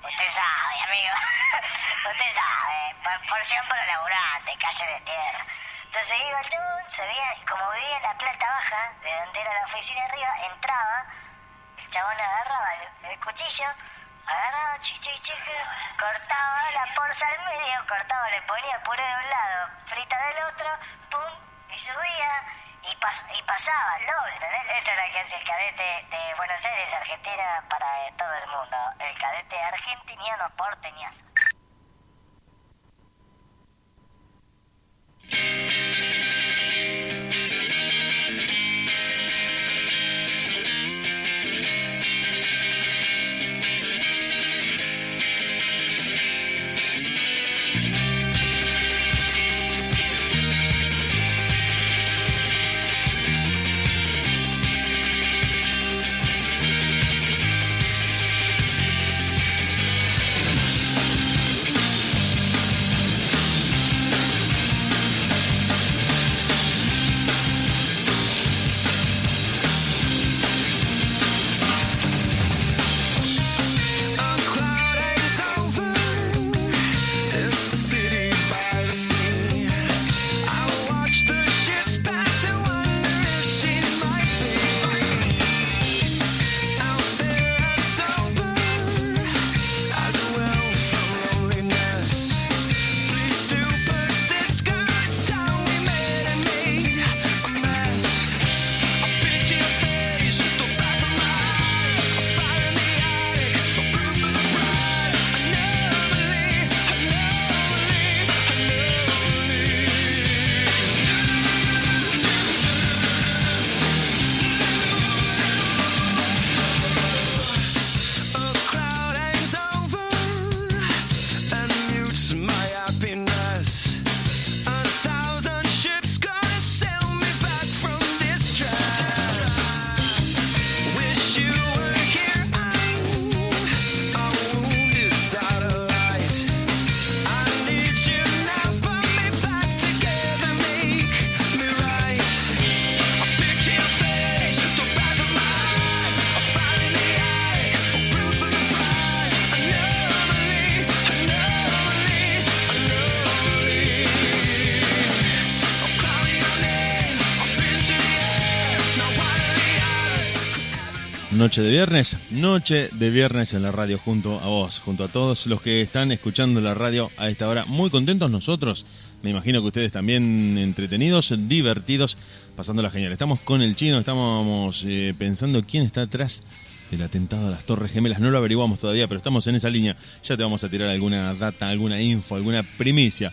Usted sabe, amigo, usted sabe, porción por laburante, calle de tierra. Entonces iba el dude, se veía, como vivía en la planta baja, de donde era la oficina arriba, entraba, el chabón agarraba el, cuchillo, agarraba chichi chichi, cortaba la porza al medio, cortaba, le ponía puré de un lado, frita del otro, pum, y subía y, pas- y pasaba el doble, ¿entendés? Esta es la que hace el cadete de Buenos Aires, Argentina, para eh, todo el mundo. El cadete argentiniano porteñazo. Noche de viernes, noche de viernes en la radio junto a vos, junto a todos los que están escuchando la radio a esta hora. Muy contentos nosotros, me imagino que ustedes también entretenidos, divertidos, pasándola genial. Estamos con el chino, estamos eh, pensando quién está atrás del atentado a las Torres Gemelas. No lo averiguamos todavía, pero estamos en esa línea. Ya te vamos a tirar alguna data, alguna info, alguna primicia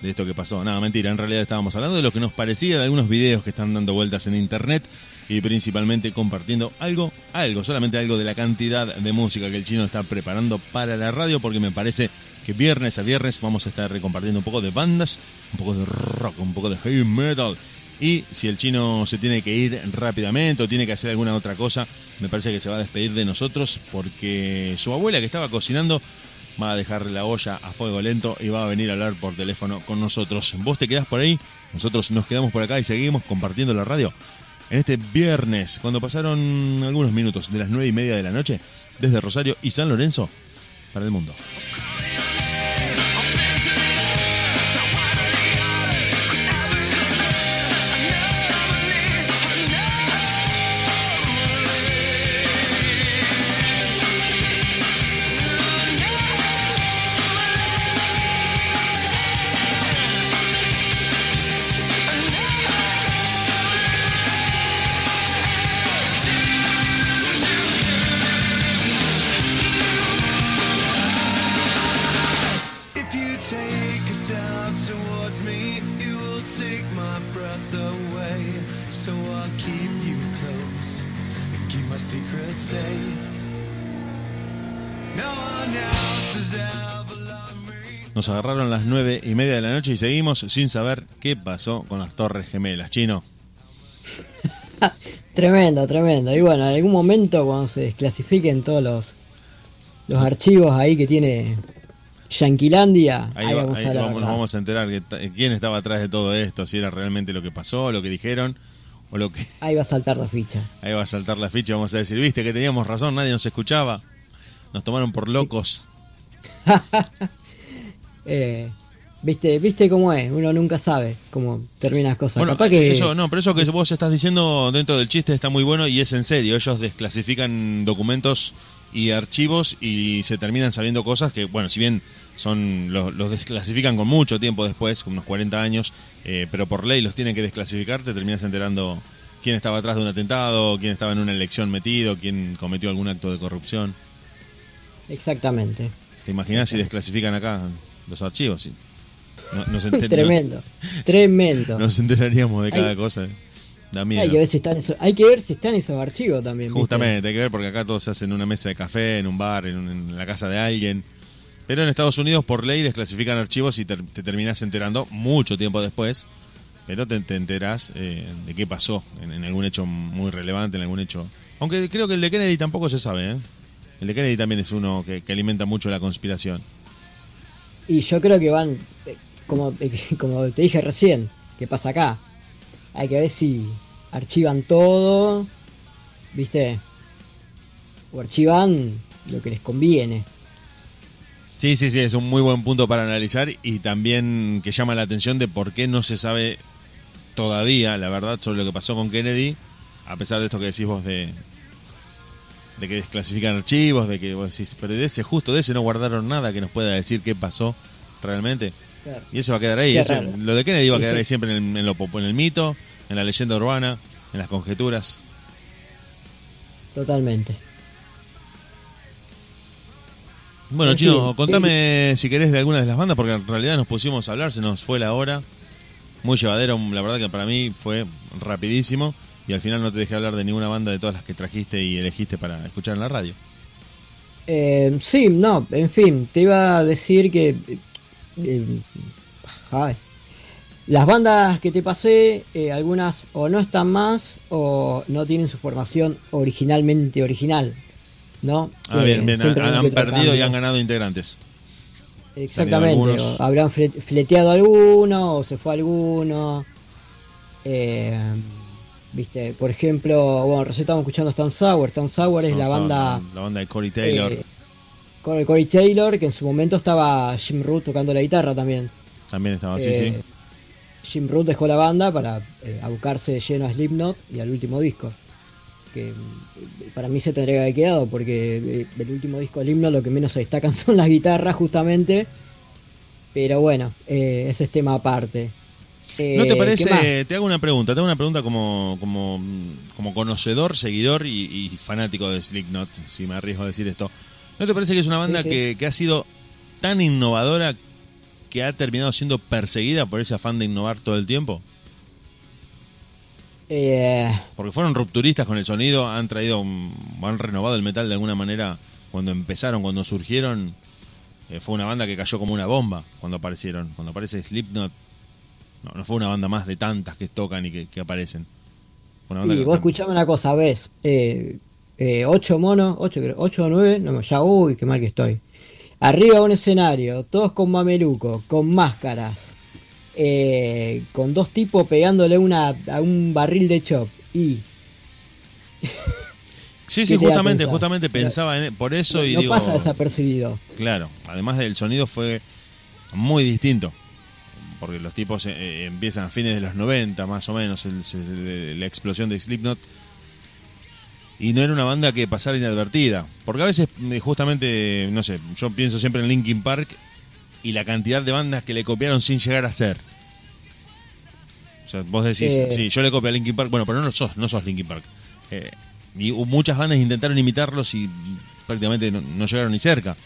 de esto que pasó. Nada, mentira, en realidad estábamos hablando de lo que nos parecía de algunos videos que están dando vueltas en internet y principalmente compartiendo algo, algo, solamente algo de la cantidad de música que el chino está preparando para la radio, porque me parece que viernes a viernes vamos a estar compartiendo un poco de bandas, un poco de rock, un poco de heavy metal. Y si el chino se tiene que ir rápidamente o tiene que hacer alguna otra cosa, me parece que se va a despedir de nosotros porque su abuela que estaba cocinando va a dejar la olla a fuego lento y va a venir a hablar por teléfono con nosotros. Vos te quedás por ahí, nosotros nos quedamos por acá y seguimos compartiendo la radio. En este viernes, cuando pasaron algunos minutos de las nueve y media de la noche, desde Rosario y San Lorenzo, para el mundo. Nos agarraron las nueve y media de la noche y seguimos sin saber qué pasó con las Torres Gemelas. Chino, Tremendo, tremendo. Y bueno, en algún momento cuando se desclasifiquen todos los, los archivos ahí que tiene Yanquilandia, ahí, ahí, va- vamos ahí a vamos- nos vamos a enterar que quién estaba atrás de todo esto, si era realmente lo que pasó, lo que dijeron, o lo que... Ahí va a saltar la ficha. Ahí va a saltar la ficha vamos a decir, viste que teníamos razón, nadie nos escuchaba. Nos tomaron por locos. Eh, ¿Viste, ¿Viste cómo es? Uno nunca sabe cómo terminan las cosas. Bueno, Capaz que eso, no, pero eso que vos estás diciendo dentro del chiste está muy bueno y es en serio. Ellos desclasifican documentos y archivos y se terminan sabiendo cosas que, bueno, si bien son los, los desclasifican con mucho tiempo después, con unos 40 años, eh, pero por ley los tienen que desclasificar, te terminas enterando quién estaba atrás de un atentado, quién estaba en una elección metido, quién cometió algún acto de corrupción. Exactamente. ¿Te imaginas si desclasifican acá los archivos? Sí. No- nos enter- Tremendo. Tremendo. Nos enteraríamos de cada Hay- cosa. eh. Da miedo. Hay que ver si están esos, hay que ver si están esos archivos también. ¿viste? Justamente, hay que ver porque acá todo se hace en una mesa de café, en un bar, en, un- en la casa de alguien. Pero en Estados Unidos, por ley, desclasifican archivos y te, te terminás enterando mucho tiempo después. Pero te, te enterás eh, de qué pasó en, en algún hecho muy relevante, en algún hecho. Aunque creo que el de Kennedy tampoco se sabe, ¿eh? El de Kennedy también es uno que, que alimenta mucho la conspiración. Y yo creo que van, eh, como, como te dije recién, ¿qué pasa acá? Hay que ver si archivan todo, ¿viste? O archivan lo que les conviene. Sí, sí, sí, es un muy buen punto para analizar y también que llama la atención de por qué no se sabe todavía la verdad sobre lo que pasó con Kennedy, a pesar de esto que decís vos de, de que desclasifican archivos, de que vos decís, pero de ese justo, de ese no guardaron nada que nos pueda decir qué pasó realmente. Claro. Y eso va a quedar ahí, lo de Kennedy va a quedar sí. ahí siempre en el, en lo pop- en el mito, en la leyenda urbana, en las conjeturas. Totalmente. Bueno, En Chino, contame si querés de alguna de las bandas, porque en realidad nos pusimos a hablar, se nos fue la hora. Muy llevadero, la verdad que para mí fue rapidísimo. Y al final no te dejé hablar de ninguna banda de todas las que trajiste y elegiste para escuchar en la radio. Eh, sí, no, en fin, te iba a decir que... eh, ay, las bandas que te pasé, eh, algunas o no están más o no tienen su formación originalmente original, ¿no? Ah, Eh, bien, bien, siempre han, perdido y han ganado integrantes. Exactamente, o habrán fle- fleteado alguno o se fue alguno. Eh, Viste, por ejemplo, bueno, recién estamos escuchando Stone Sour. Stone Sour es la banda La banda de Corey Taylor. eh, con el Corey Taylor, que en su momento estaba Jim Root tocando la guitarra también. también estaba así, Eh, sí. Jim Root dejó la banda para eh, abocarse de lleno a Slipknot y al último disco. Que mm, para mí se tendría que haber quedado, porque eh, el último disco de Slipknot lo que menos se destacan son las guitarras, justamente. Pero bueno, eh, ese es tema aparte. Eh, ¿No te ¿qué más? parece? Te hago una pregunta, te hago una pregunta como, como, como conocedor, seguidor y, y fanático de Slipknot, si me arriesgo a decir esto. ¿No te parece que es una banda Sí, sí. Que, que ha sido tan innovadora que ha terminado siendo perseguida por ese afán de innovar todo el tiempo? Eh, Porque fueron rupturistas con el sonido, han traído, han renovado el metal de alguna manera cuando empezaron, cuando surgieron. eh, fue una banda que cayó como una bomba cuando aparecieron. Cuando aparece Slipknot, no, no fue una banda más de tantas que tocan y que, que aparecen. Fue una banda y que- vos escuchame una cosa, ves, eh, eh, ocho monos, ocho, ocho o nueve, no, ya, uy, qué mal que estoy. Arriba un escenario, todos con mameluco, con máscaras, eh, con dos tipos pegándole una, a un barril de chop. Y Sí, ¿Qué sí, justamente, justamente pensaba en, por eso y no digo, pasa desapercibido. claro, además del sonido fue muy distinto, porque los tipos eh, eh, empiezan a fines de los 90 más o menos, el- la explosión de Slipknot, y no era una banda que pasara inadvertida, porque a veces eh, justamente, no sé, yo pienso siempre en Linkin Park y la cantidad de bandas que le copiaron sin llegar a ser. O sea, vos decís, Eh. sí, yo le copio a Linkin Park, bueno, pero no sos, no sos Linkin Park. Eh, y muchas bandas intentaron imitarlos y prácticamente no, no llegaron ni cerca.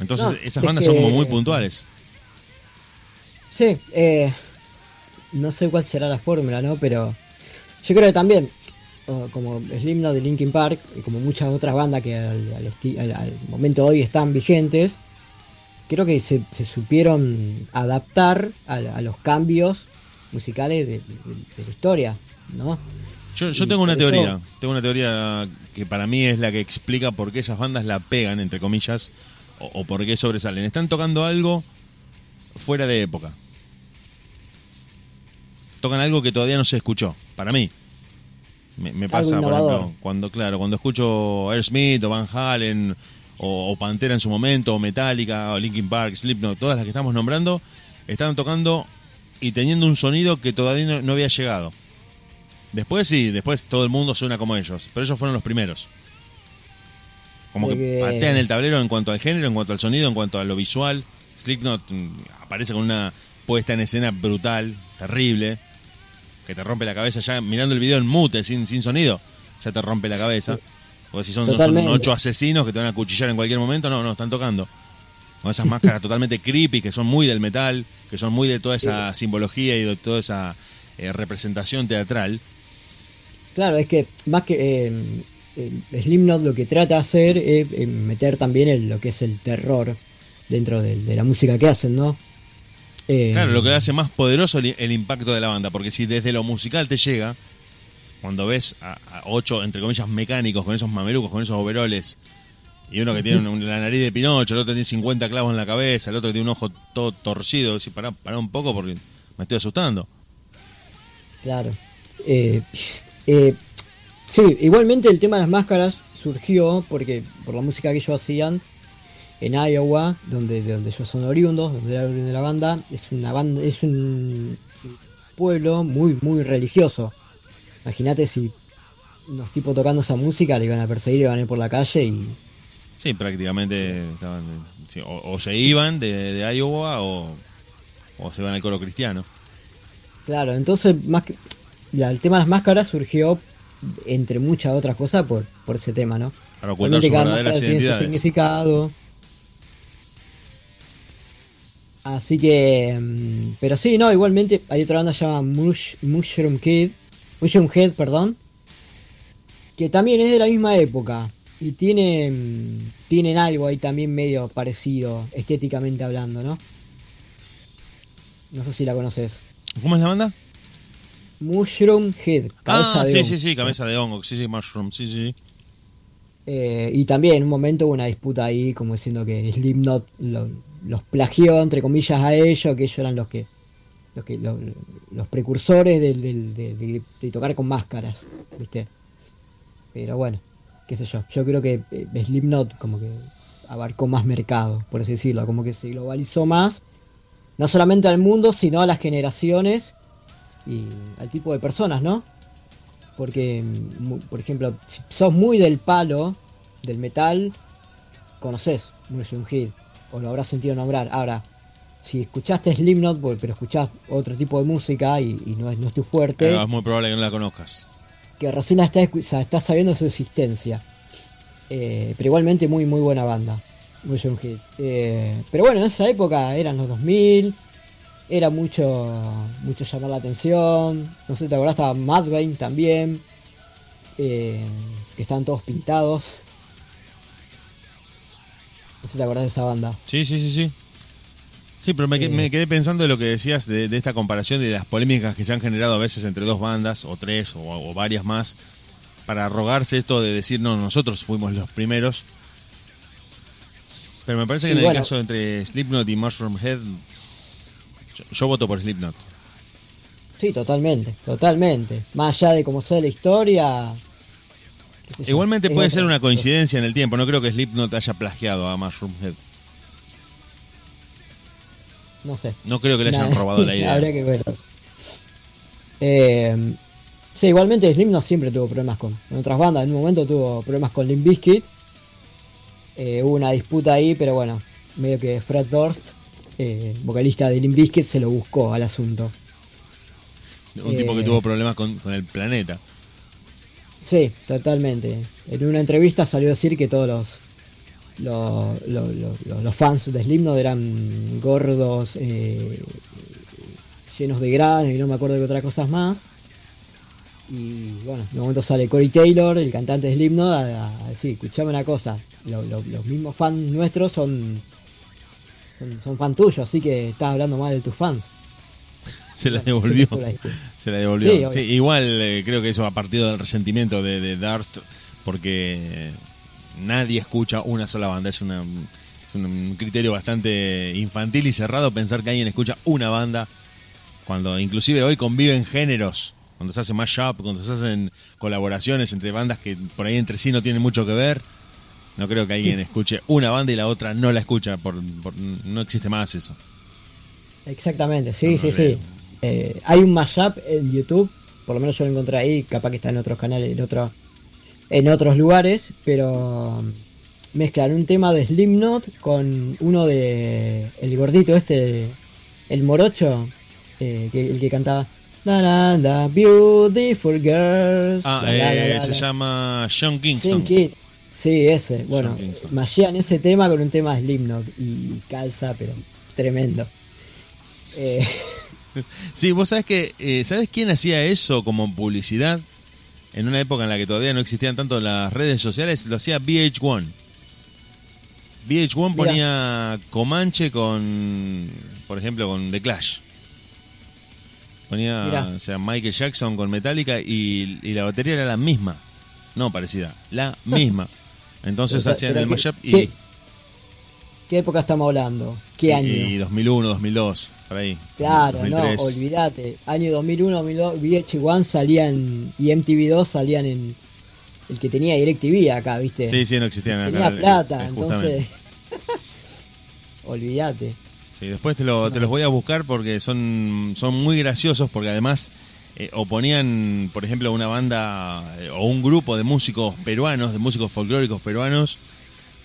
Entonces, No, esas es bandas son como muy puntuales. Sí, eh, no sé cuál será la fórmula, ¿no? Pero yo creo que también, como Slipknot de Linkin Park, y como muchas otras bandas que al, momento de hoy están vigentes, creo que se, se supieron adaptar a, a los cambios musicales de, de- de la historia, ¿no? Yo, tengo una eso- teoría, tengo una teoría que para mí es la que explica por qué esas bandas la pegan, entre comillas, o, o por qué sobresalen. Están tocando algo fuera de época. Tocan algo que todavía no se escuchó, para mí. Me, me pasa, por ejemplo, cuando, claro, cuando escucho Aerosmith o Van Halen o, o Pantera en su momento, o Metallica, o Linkin Park, Slipknot, todas las que estamos nombrando, estaban tocando y teniendo un sonido que todavía no- no había llegado. Después sí, después todo el mundo suena como ellos, pero ellos fueron los primeros. Como que patean el tablero en cuanto al género, en cuanto al sonido, en cuanto a lo visual. Slipknot mm, aparece con una puesta en escena brutal, terrible, que te rompe la cabeza ya mirando el video en mute, sin, sin sonido, ya te rompe la cabeza. Porque si son, no son Totalmente. ocho asesinos que te van a cuchillar en cualquier momento, no, no, están tocando. Con esas máscaras totalmente creepy, que son muy del metal, que son muy de toda esa simbología y de toda esa eh, representación teatral. Claro, es que más que eh, eh, Slipknot lo que trata de hacer es eh, meter también el- lo que es el terror dentro de, de la música que hacen, ¿no? Eh, Claro, lo que hace más poderoso el, el impacto de la banda, porque si desde lo musical te llega, cuando ves a, a ocho, entre comillas, mecánicos con esos mamelucos, con esos overoles, y uno que tiene la nariz de Pinocho, el otro tiene 50 clavos en la cabeza, el otro que tiene un ojo todo torcido, decís, pará, pará un poco porque me estoy asustando. Claro. Eh, eh, sí, igualmente el tema de las máscaras surgió porque por la música que ellos hacían en Iowa, donde, de donde ellos son oriundos, donde era oriundo de la banda, es una banda, es un pueblo muy, muy religioso. Imagínate si los tipos tocando esa música le iban a perseguir, iban a ir por la calle y Sí, prácticamente estaban, sí, o, o se iban de, de Iowa o, o se van al coro cristiano. Claro, entonces más que el tema de las máscaras surgió entre muchas otras cosas por, por ese tema, ¿no? Para ocultar tiene su identidades. significado. Así que, mm, pero sí, no, igualmente hay otra banda llamada Mush, Mushroom Kid, Mushroom Head, perdón, que también es de la misma época y tiene, mm, tienen algo ahí también medio parecido estéticamente hablando, ¿no? No sé si la conoces. ¿Cómo es la banda? Mushroom Head, cabeza ah, de sí, hongo. sí, sí, cabeza de hongo, sí, sí, mushroom, sí, sí. Eh, y también en un momento hubo una disputa ahí, como diciendo que Slipknot lo- los plagió, entre comillas, a ellos, que ellos eran los que los, los precursores del- del- de, tocar con máscaras, ¿viste? Pero bueno, qué sé yo. Yo creo que eh, Slipknot como que abarcó más mercado, por así decirlo, como que se globalizó más, no solamente al mundo, sino a las generaciones y al tipo de personas, ¿no? Porque, mm, por ejemplo, si sos muy del palo, del metal, conoces Mushroom Head, o lo habrás sentido nombrar. Ahora, si escuchaste Slipknot, pues, pero escuchás otro tipo de música y, y no, es, no es tu fuerte, Pero es muy probable que no la conozcas. que recién la estás, estás sabiendo su existencia. Eh, pero igualmente muy, muy buena banda. Mushroom Head. Eh, pero bueno, en esa época eran los 2000, era mucho, mucho llamar la atención. No sé, ¿te acordás? Estaba Madbane también. eh, que estaban todos pintados. No sé si te acordás de esa banda. Sí, sí, sí, sí. Sí, pero me, Eh. me quedé pensando de lo que decías de, de esta comparación de las polémicas que se han generado a veces entre dos bandas, o tres, o, o varias más, para arrogarse esto de decir, no, nosotros fuimos los primeros. Pero me parece que Y en bueno. el caso entre Slipknot y Mushroom Head, yo, yo voto por Slipknot. Sí, totalmente, totalmente. Más allá de cómo sea la historia. Igualmente puede ser una coincidencia en el tiempo, no creo que Slipknot haya plagiado a Mushroom Head. No sé. No creo que le hayan robado la idea. Habría que ver. Eh, sí, igualmente Slipknot siempre tuvo problemas con, con otras bandas. En un momento tuvo problemas con Limp Bizkit. Eh, hubo una disputa ahí, pero bueno, medio que Fred Durst, eh, vocalista de Limp Bizkit, se lo buscó al asunto. Un tipo que Eh. tuvo problemas con, con el planeta. Sí, totalmente. En una entrevista salió a decir que todos los los, los, fans de Slipknot eran gordos, eh, llenos de granos y no me acuerdo de otras cosas más. Y bueno, en un momento sale Corey Taylor, el cantante de Slipknot, a, decir, escuchame una cosa, lo- lo- los mismos fans nuestros son, son, son fan tuyos, así que estás hablando mal de tus fans. Se la devolvió. se la devolvió. Sí, Sí, obvio. igual eh, creo que eso ha partido del resentimiento de, de Darst porque nadie escucha una sola banda. Es, una, es un criterio bastante infantil y cerrado pensar que alguien escucha una banda cuando inclusive hoy conviven géneros. Cuando se hace mashup, cuando se hacen colaboraciones entre bandas que por ahí entre sí no tienen mucho que ver. No creo que alguien escuche una banda y la otra no la escucha. Por, por- no existe más eso. Exactamente, sí, No, sí, no sí. creo. Eh, hay un mashup en YouTube, por lo menos yo lo encontré ahí, capaz que está en otros canales, en otros, en otros lugares, pero mezclan un tema de Slipknot con uno de el gordito este, el morocho, eh, que, el que cantaba da, da, da, Beautiful Girls. Ah, eh, se llama Sean Kingston. Sí, ese. Bueno, mashean ese tema con un tema de Slipknot y calza, pero tremendo. Eh, Sí, vos sabés que, eh, ¿sabés quién hacía eso como publicidad? En una época en la que todavía no existían tanto las redes sociales, lo hacía VH1. VH1 ponía Comanche con, por ejemplo, con The Clash. Ponía, Mirá. o sea, Michael Jackson con Metallica y, y la batería era la misma. No parecida, la misma. Entonces Pero- hacían pero el mashup y, ¿qué, ¿Qué época estamos hablando? ¿Qué año? y 2001, 2002, por ahí. Claro, 2003. no, olvídate. Año 2001, 2002, VH1 salían y MTV2 salían en el que tenía DirecTV acá, ¿viste? Sí, sí, no existían acá. tenía eh, plata, eh, entonces. olvídate. Sí, después te, lo- te los voy a buscar porque son, son muy graciosos porque además eh, o ponían, por ejemplo, una banda eh, o un grupo de músicos peruanos, de músicos folclóricos peruanos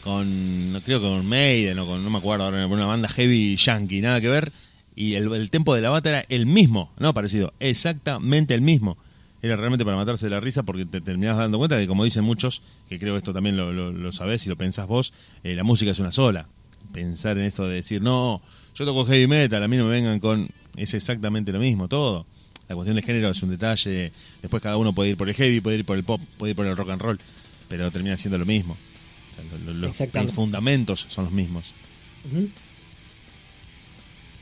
con, no creo que con Maiden o con, no me acuerdo ahora, una banda heavy yankee, nada que ver, y el, el tempo de la bata era el mismo, no parecido, exactamente el mismo. Era realmente para matarse de la risa porque te terminabas dando cuenta que, como dicen muchos, que creo esto también lo, lo, lo sabés y lo pensás vos, eh, la música es una sola. Pensar en esto de decir, no, yo toco heavy metal, a mí no me vengan con... Es exactamente lo mismo, todo. La cuestión de género es un detalle, después cada uno puede ir por el heavy, puede ir por el pop, puede ir por el rock and roll, pero termina siendo lo mismo. Los, fundamentos son los mismos.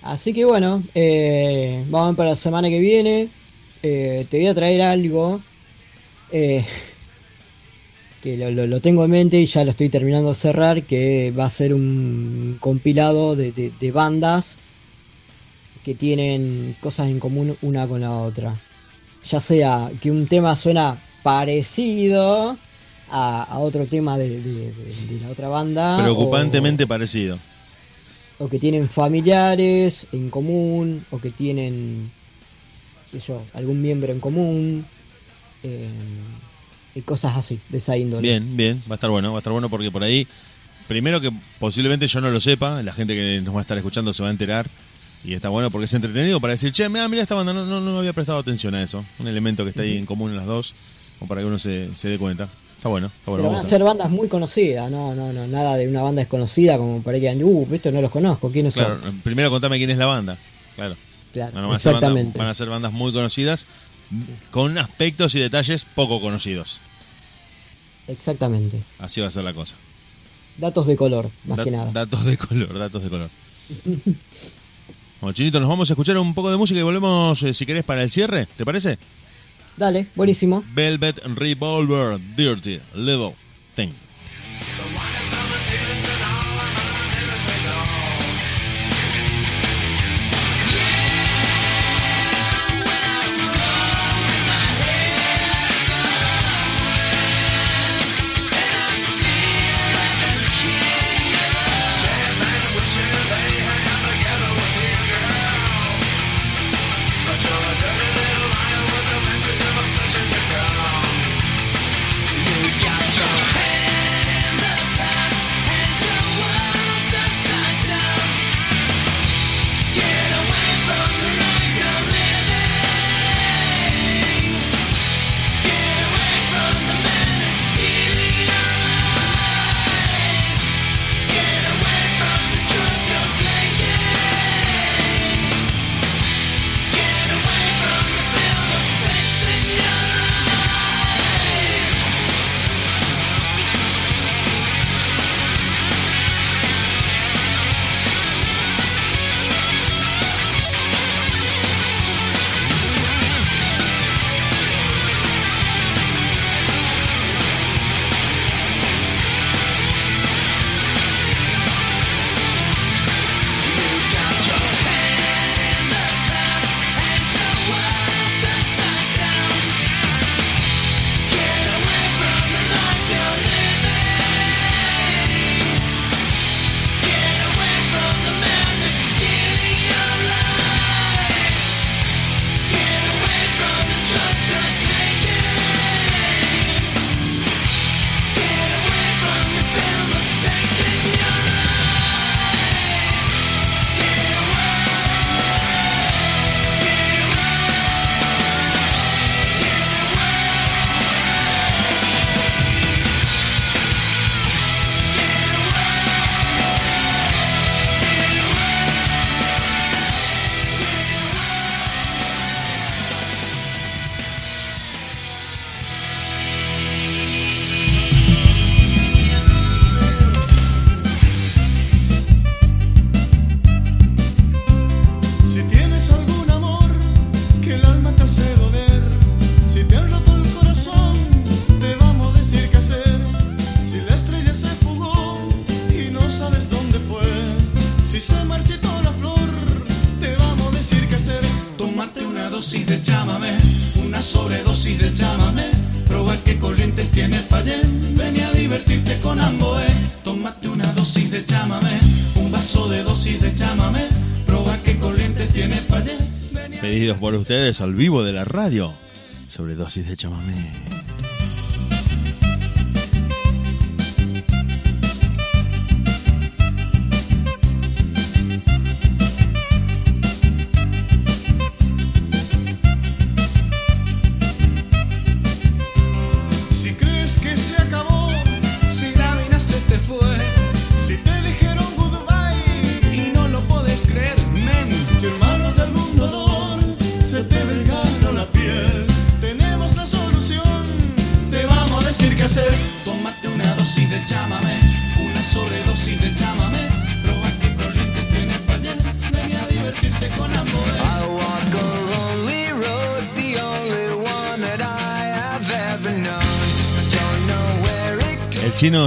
Así que bueno, eh, vamos para la semana que viene. Eh, te voy a traer algo eh, que lo, lo- lo tengo en mente y ya lo estoy terminando de cerrar, que va a ser un compilado de, de- de bandas que tienen cosas en común una con la otra. Ya sea que un tema suena parecido a, a otro tema de, de- de- de la otra banda. o- Preocupantemente parecido. o que tienen familiares en común, o que tienen, qué yo, algún miembro en común, eh, y cosas así, de esa índole. Bien, bien, va a estar bueno, va a estar bueno porque por ahí, primero que posiblemente yo no lo sepa, la gente que nos va a estar escuchando se va a enterar y está bueno porque es entretenido para decir, che, mira, mira esta banda, no, no, no había prestado atención a eso, un elemento que está ahí en común en las dos, o para que uno se, se dé cuenta. Está bueno, está bueno. Pero van a ser bandas muy conocidas, no, no, no, nada de una banda desconocida como para que digan, uh, esto no los conozco, ¿quiénes Claro, son? primero contame quién es la banda. Claro. Claro, Bueno, van, a ser bandas, exactamente. van a ser bandas muy conocidas con aspectos y detalles poco conocidos. Exactamente. Así va a ser la cosa. Datos de color, más que nada. Datos de color, datos de color. Bueno, Chinito, nos vamos a escuchar un poco de música y volvemos, eh, si querés, para el cierre. ¿Te parece? Dale, buenísimo. Velvet Revolver, Dirty Little ustedes al vivo de la radio. sobre dosis de chamamé.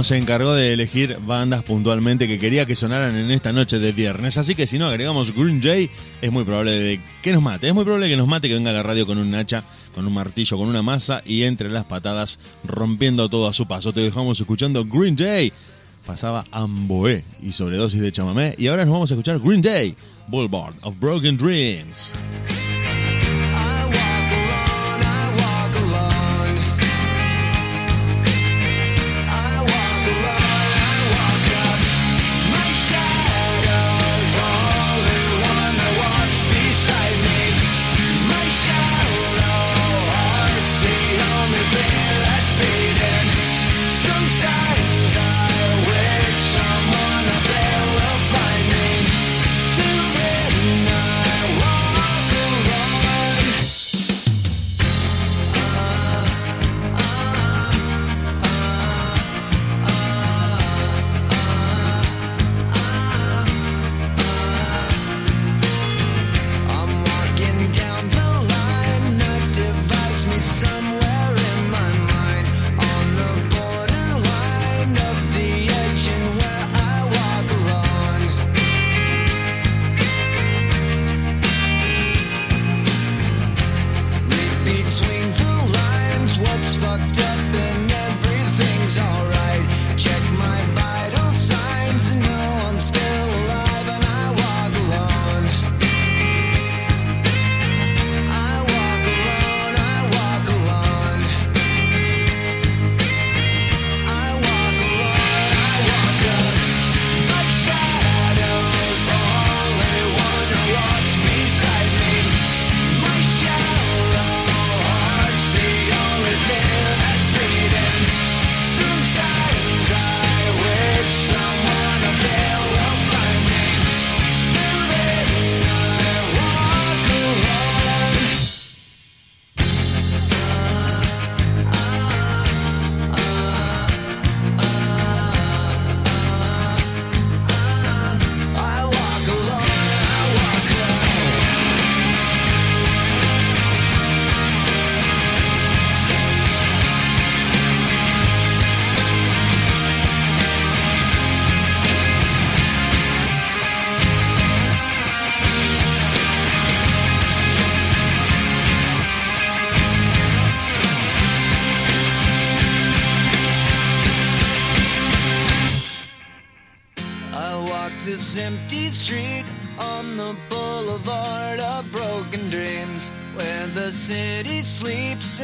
se encargó de elegir bandas puntualmente que quería que sonaran en esta noche de viernes. Así que si no agregamos Green Jay, es muy probable que nos mate. Es muy probable que nos mate que venga a la radio con un hacha, con un martillo, con una masa y entre las patadas rompiendo todo a su paso. Te dejamos escuchando Green Jay. Pasaba Amboé y sobredosis de chamamé. Y ahora nos vamos a escuchar Green Day, Boulevard of Broken Dreams.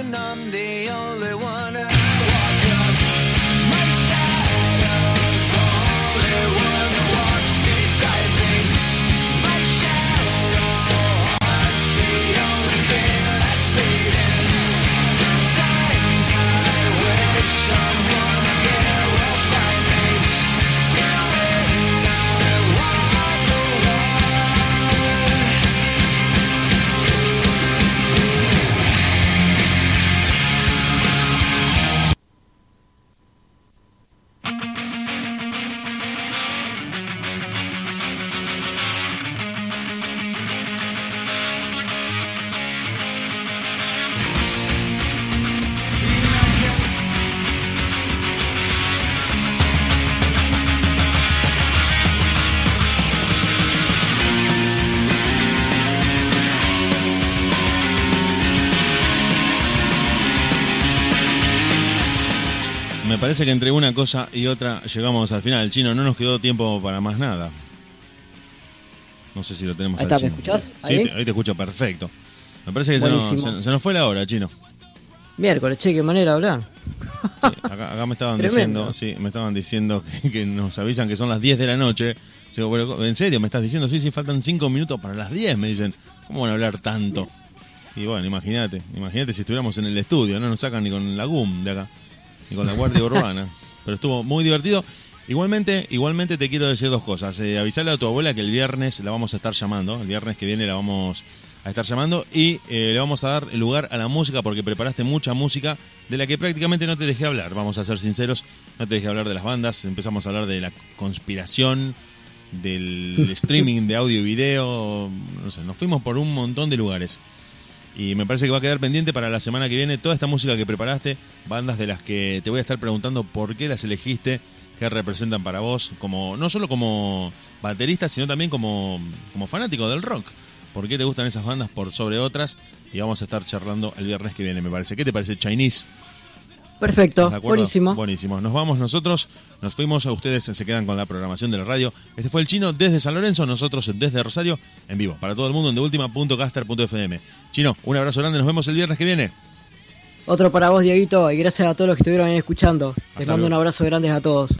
and I'm the only one. Parece que entre una cosa y otra llegamos al final. Chino, no nos quedó tiempo para más nada. No sé si lo tenemos Ahí al está, ¿me escuchás? Sí, ¿Ahí? te- ahí te escucho perfecto. Me parece que se nos, se- se nos fue la hora, Chino. Miércoles, che, qué manera de hablar. Sí, acá, acá me estaban Tremendo. diciendo, sí, me estaban diciendo que, que nos avisan que son las 10 de la noche. Digo, ¿en serio me estás diciendo? Sí, sí, faltan 5 minutos para las 10, me dicen. ¿Cómo van a hablar tanto? Y bueno, imagínate, imagínate si estuviéramos en el estudio, no nos sacan ni con la GUM de acá, ni con la Guardia Urbana. Pero estuvo muy divertido. Igualmente, igualmente te quiero decir dos cosas. Eh, avisarle a tu abuela que el viernes la vamos a estar llamando. El viernes que viene la vamos a estar llamando y eh, le vamos a dar lugar a la música porque preparaste mucha música de la que prácticamente no te dejé hablar. Vamos a ser sinceros, no te dejé hablar de las bandas. Empezamos a hablar de la conspiración, del streaming de audio y video. No sé, nos fuimos por un montón de lugares. Y me parece que va a quedar pendiente para la semana que viene toda esta música que preparaste, bandas de las que te voy a estar preguntando por qué las elegiste, qué representan para vos, como no solo como baterista, sino también como, como fanático del rock. ¿Por qué te gustan esas bandas por sobre otras? Y vamos a estar charlando el viernes que viene, me parece. ¿Qué te parece, Chinese? Perfecto, buenísimo. Buenísimo. Nos vamos nosotros, nos fuimos, a ustedes se quedan con la programación de la radio. Este fue el chino desde San Lorenzo, nosotros desde Rosario, en vivo, para todo el mundo en deultima.caster.fm. Chino, un abrazo grande, nos vemos el viernes que viene. Otro para vos, Dieguito, y gracias a todos los que estuvieron ahí escuchando. Les mando luego. un abrazo grande a todos.